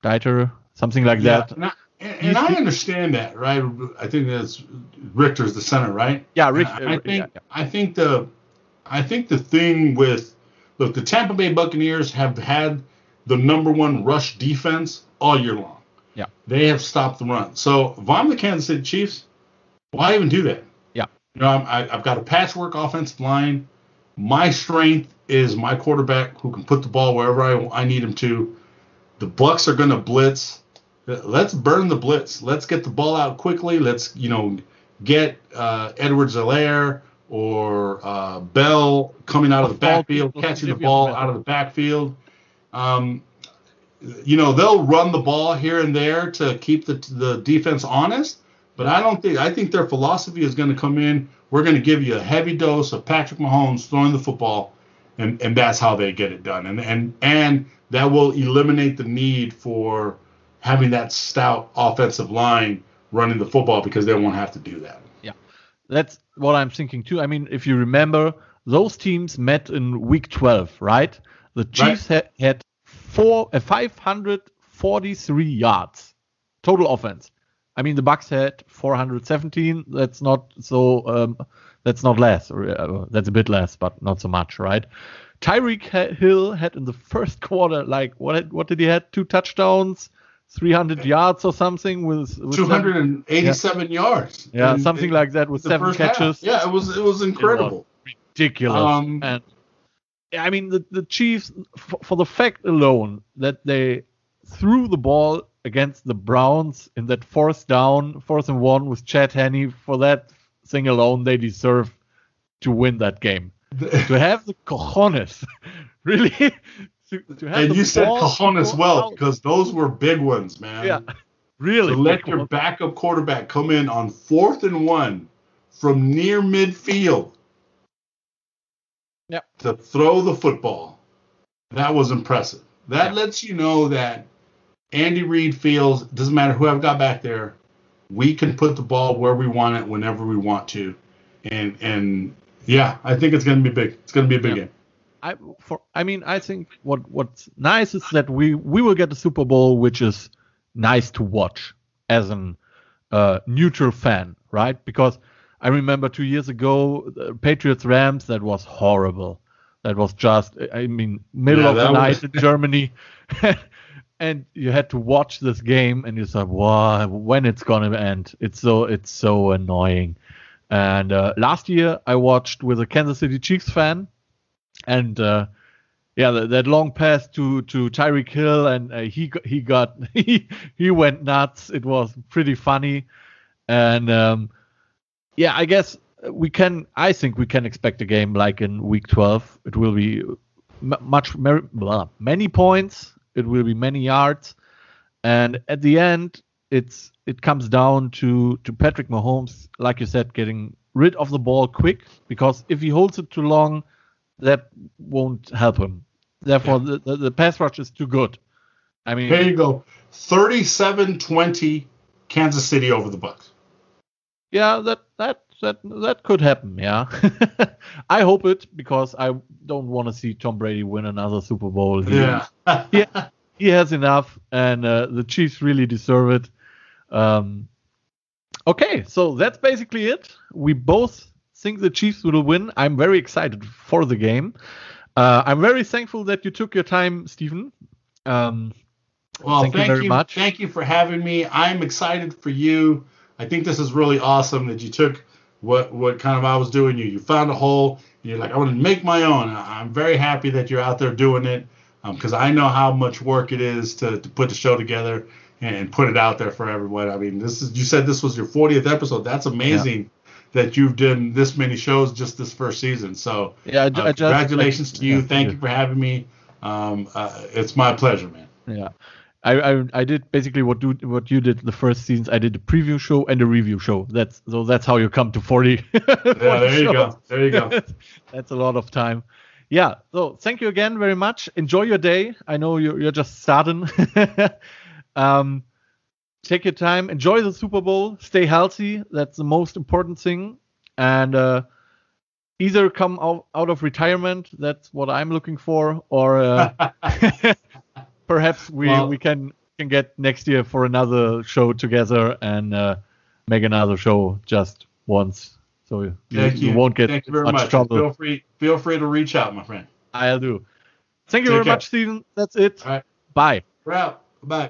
Deiter, something like yeah, that. And, I, and, I understand that, right? I think that's Richter's the center, right? Yeah, Rich. I think yeah, yeah. I think the I think the thing with look, the Tampa Bay Buccaneers have had the number one rush defense all year long. Yeah, they have stopped the run. So if I'm the Kansas City Chiefs, why even do that? Yeah, you know, i I've got a patchwork offensive line. My strength is my quarterback who can put the ball wherever I, I need him to. The Bucks are going to blitz. Let's burn the blitz. Let's get the ball out quickly. Let's you know get uh, Edwards-Helaire or uh, Bell coming out of the backfield, catching the ball out of the backfield. Um, you know they'll run the ball here and there to keep the the defense honest, but I don't think I think their philosophy is going to come in we're going to give you a heavy dose of Patrick Mahomes throwing the football, and, and that's how they get it done. And and and that will eliminate the need for having that stout offensive line running the football because they won't have to do that. Yeah, that's what I'm thinking too. I mean, if you remember, those teams met in Week 12, right? The Chiefs right. had had four uh, 543 yards total offense. I mean, the Bucks had 417. That's not so. Um, that's not less. Uh, that's a bit less, but not so much, right? Tyreek Hill had in the first quarter like what? What did he had? Two touchdowns, 300 yards or something with, with 287 yeah. yards. Yeah, something like that with seven catches. Half. Yeah, it was it was incredible. It was ridiculous. Um, and I mean, the the Chiefs, for, for the fact alone that they threw the ball against the Browns in that fourth down, fourth and one with Chad Henne. For that thing alone, they deserve to win that game. to have the cojones, really. To, to and you said cajon as well because those were big ones, man. Yeah, really. To let your backup quarterback come in on fourth and one from near midfield. Yep. To throw the football, that was impressive. That yep. lets you know that Andy Reid feels doesn't matter who I've got back there, we can put the ball where we want it whenever we want to, and and yeah, I think it's going to be big. It's going to be a big yeah. game. I for I mean I think what what's nice is that we we will get a Super Bowl which is nice to watch as an uh, neutral fan, right? Because I remember two years ago, Patriots Rams, that was horrible. That was just, I mean, middle yeah, of the night in Germany. and you had to watch this game and you said, wow, when it's going to end. It's so, it's so annoying. And uh, last year I watched with a Kansas City Chiefs fan and, uh, yeah, that, that, long pass to to Tyreek Hill, and uh, he he got he he went nuts. It was pretty funny, and um, yeah, I guess we can. I think we can expect a game like in Week 12. It will be much blah, many points. It will be many yards, and at the end, it's it comes down to to Patrick Mahomes, like you said, getting rid of the ball quick because if he holds it too long, that won't help him. Therefore, yeah. the, the, the pass rush is too good. I mean, here you go, 37-20 Kansas City over the Bucks. Yeah, that that that that could happen. Yeah, I hope it because I don't want to see Tom Brady win another Super Bowl. He, yeah, yeah, he has enough, and uh, the Chiefs really deserve it. Um, okay, so that's basically it. We both think the Chiefs will win. I'm very excited for the game. Uh, I'm very thankful that you took your time, Stephen. Um, well, thank, thank you very you, much. Thank you for having me. I'm excited for you. I think this is really awesome that you took what what kind of I was doing. You you found a hole. And you're like I want to make my own. I'm very happy that you're out there doing it because um, I know how much work it is to, to put the show together and put it out there for everyone. I mean, this is you said this was your 40th episode. That's amazing that you've done this many shows just this first season. So yeah, I, uh, I congratulations to you. Yeah, Thank you for having me. Um, uh, it's my pleasure, man. Yeah. I, I, I did basically what do what you did the first seasons. I did a preview show and a review show. That's so that's how you come to 40. 40 yeah, there shows. you go. There you go. that's a lot of time. Yeah. So thank you again very much. Enjoy your day. I know you're you're just starting. um, take your time, enjoy the Super Bowl, stay healthy. That's the most important thing, and uh, either come out, out of retirement. That's what I'm looking for, or uh, perhaps we well, we can can get next year for another show together and uh, make another show just once. So you, you, you. won't get Thank you very much, much. Trouble. Feel free feel free to reach out, my friend. I'll do. Thank you Take very care. much, Stephen. That's it. All right. Bye. We're out. Bye.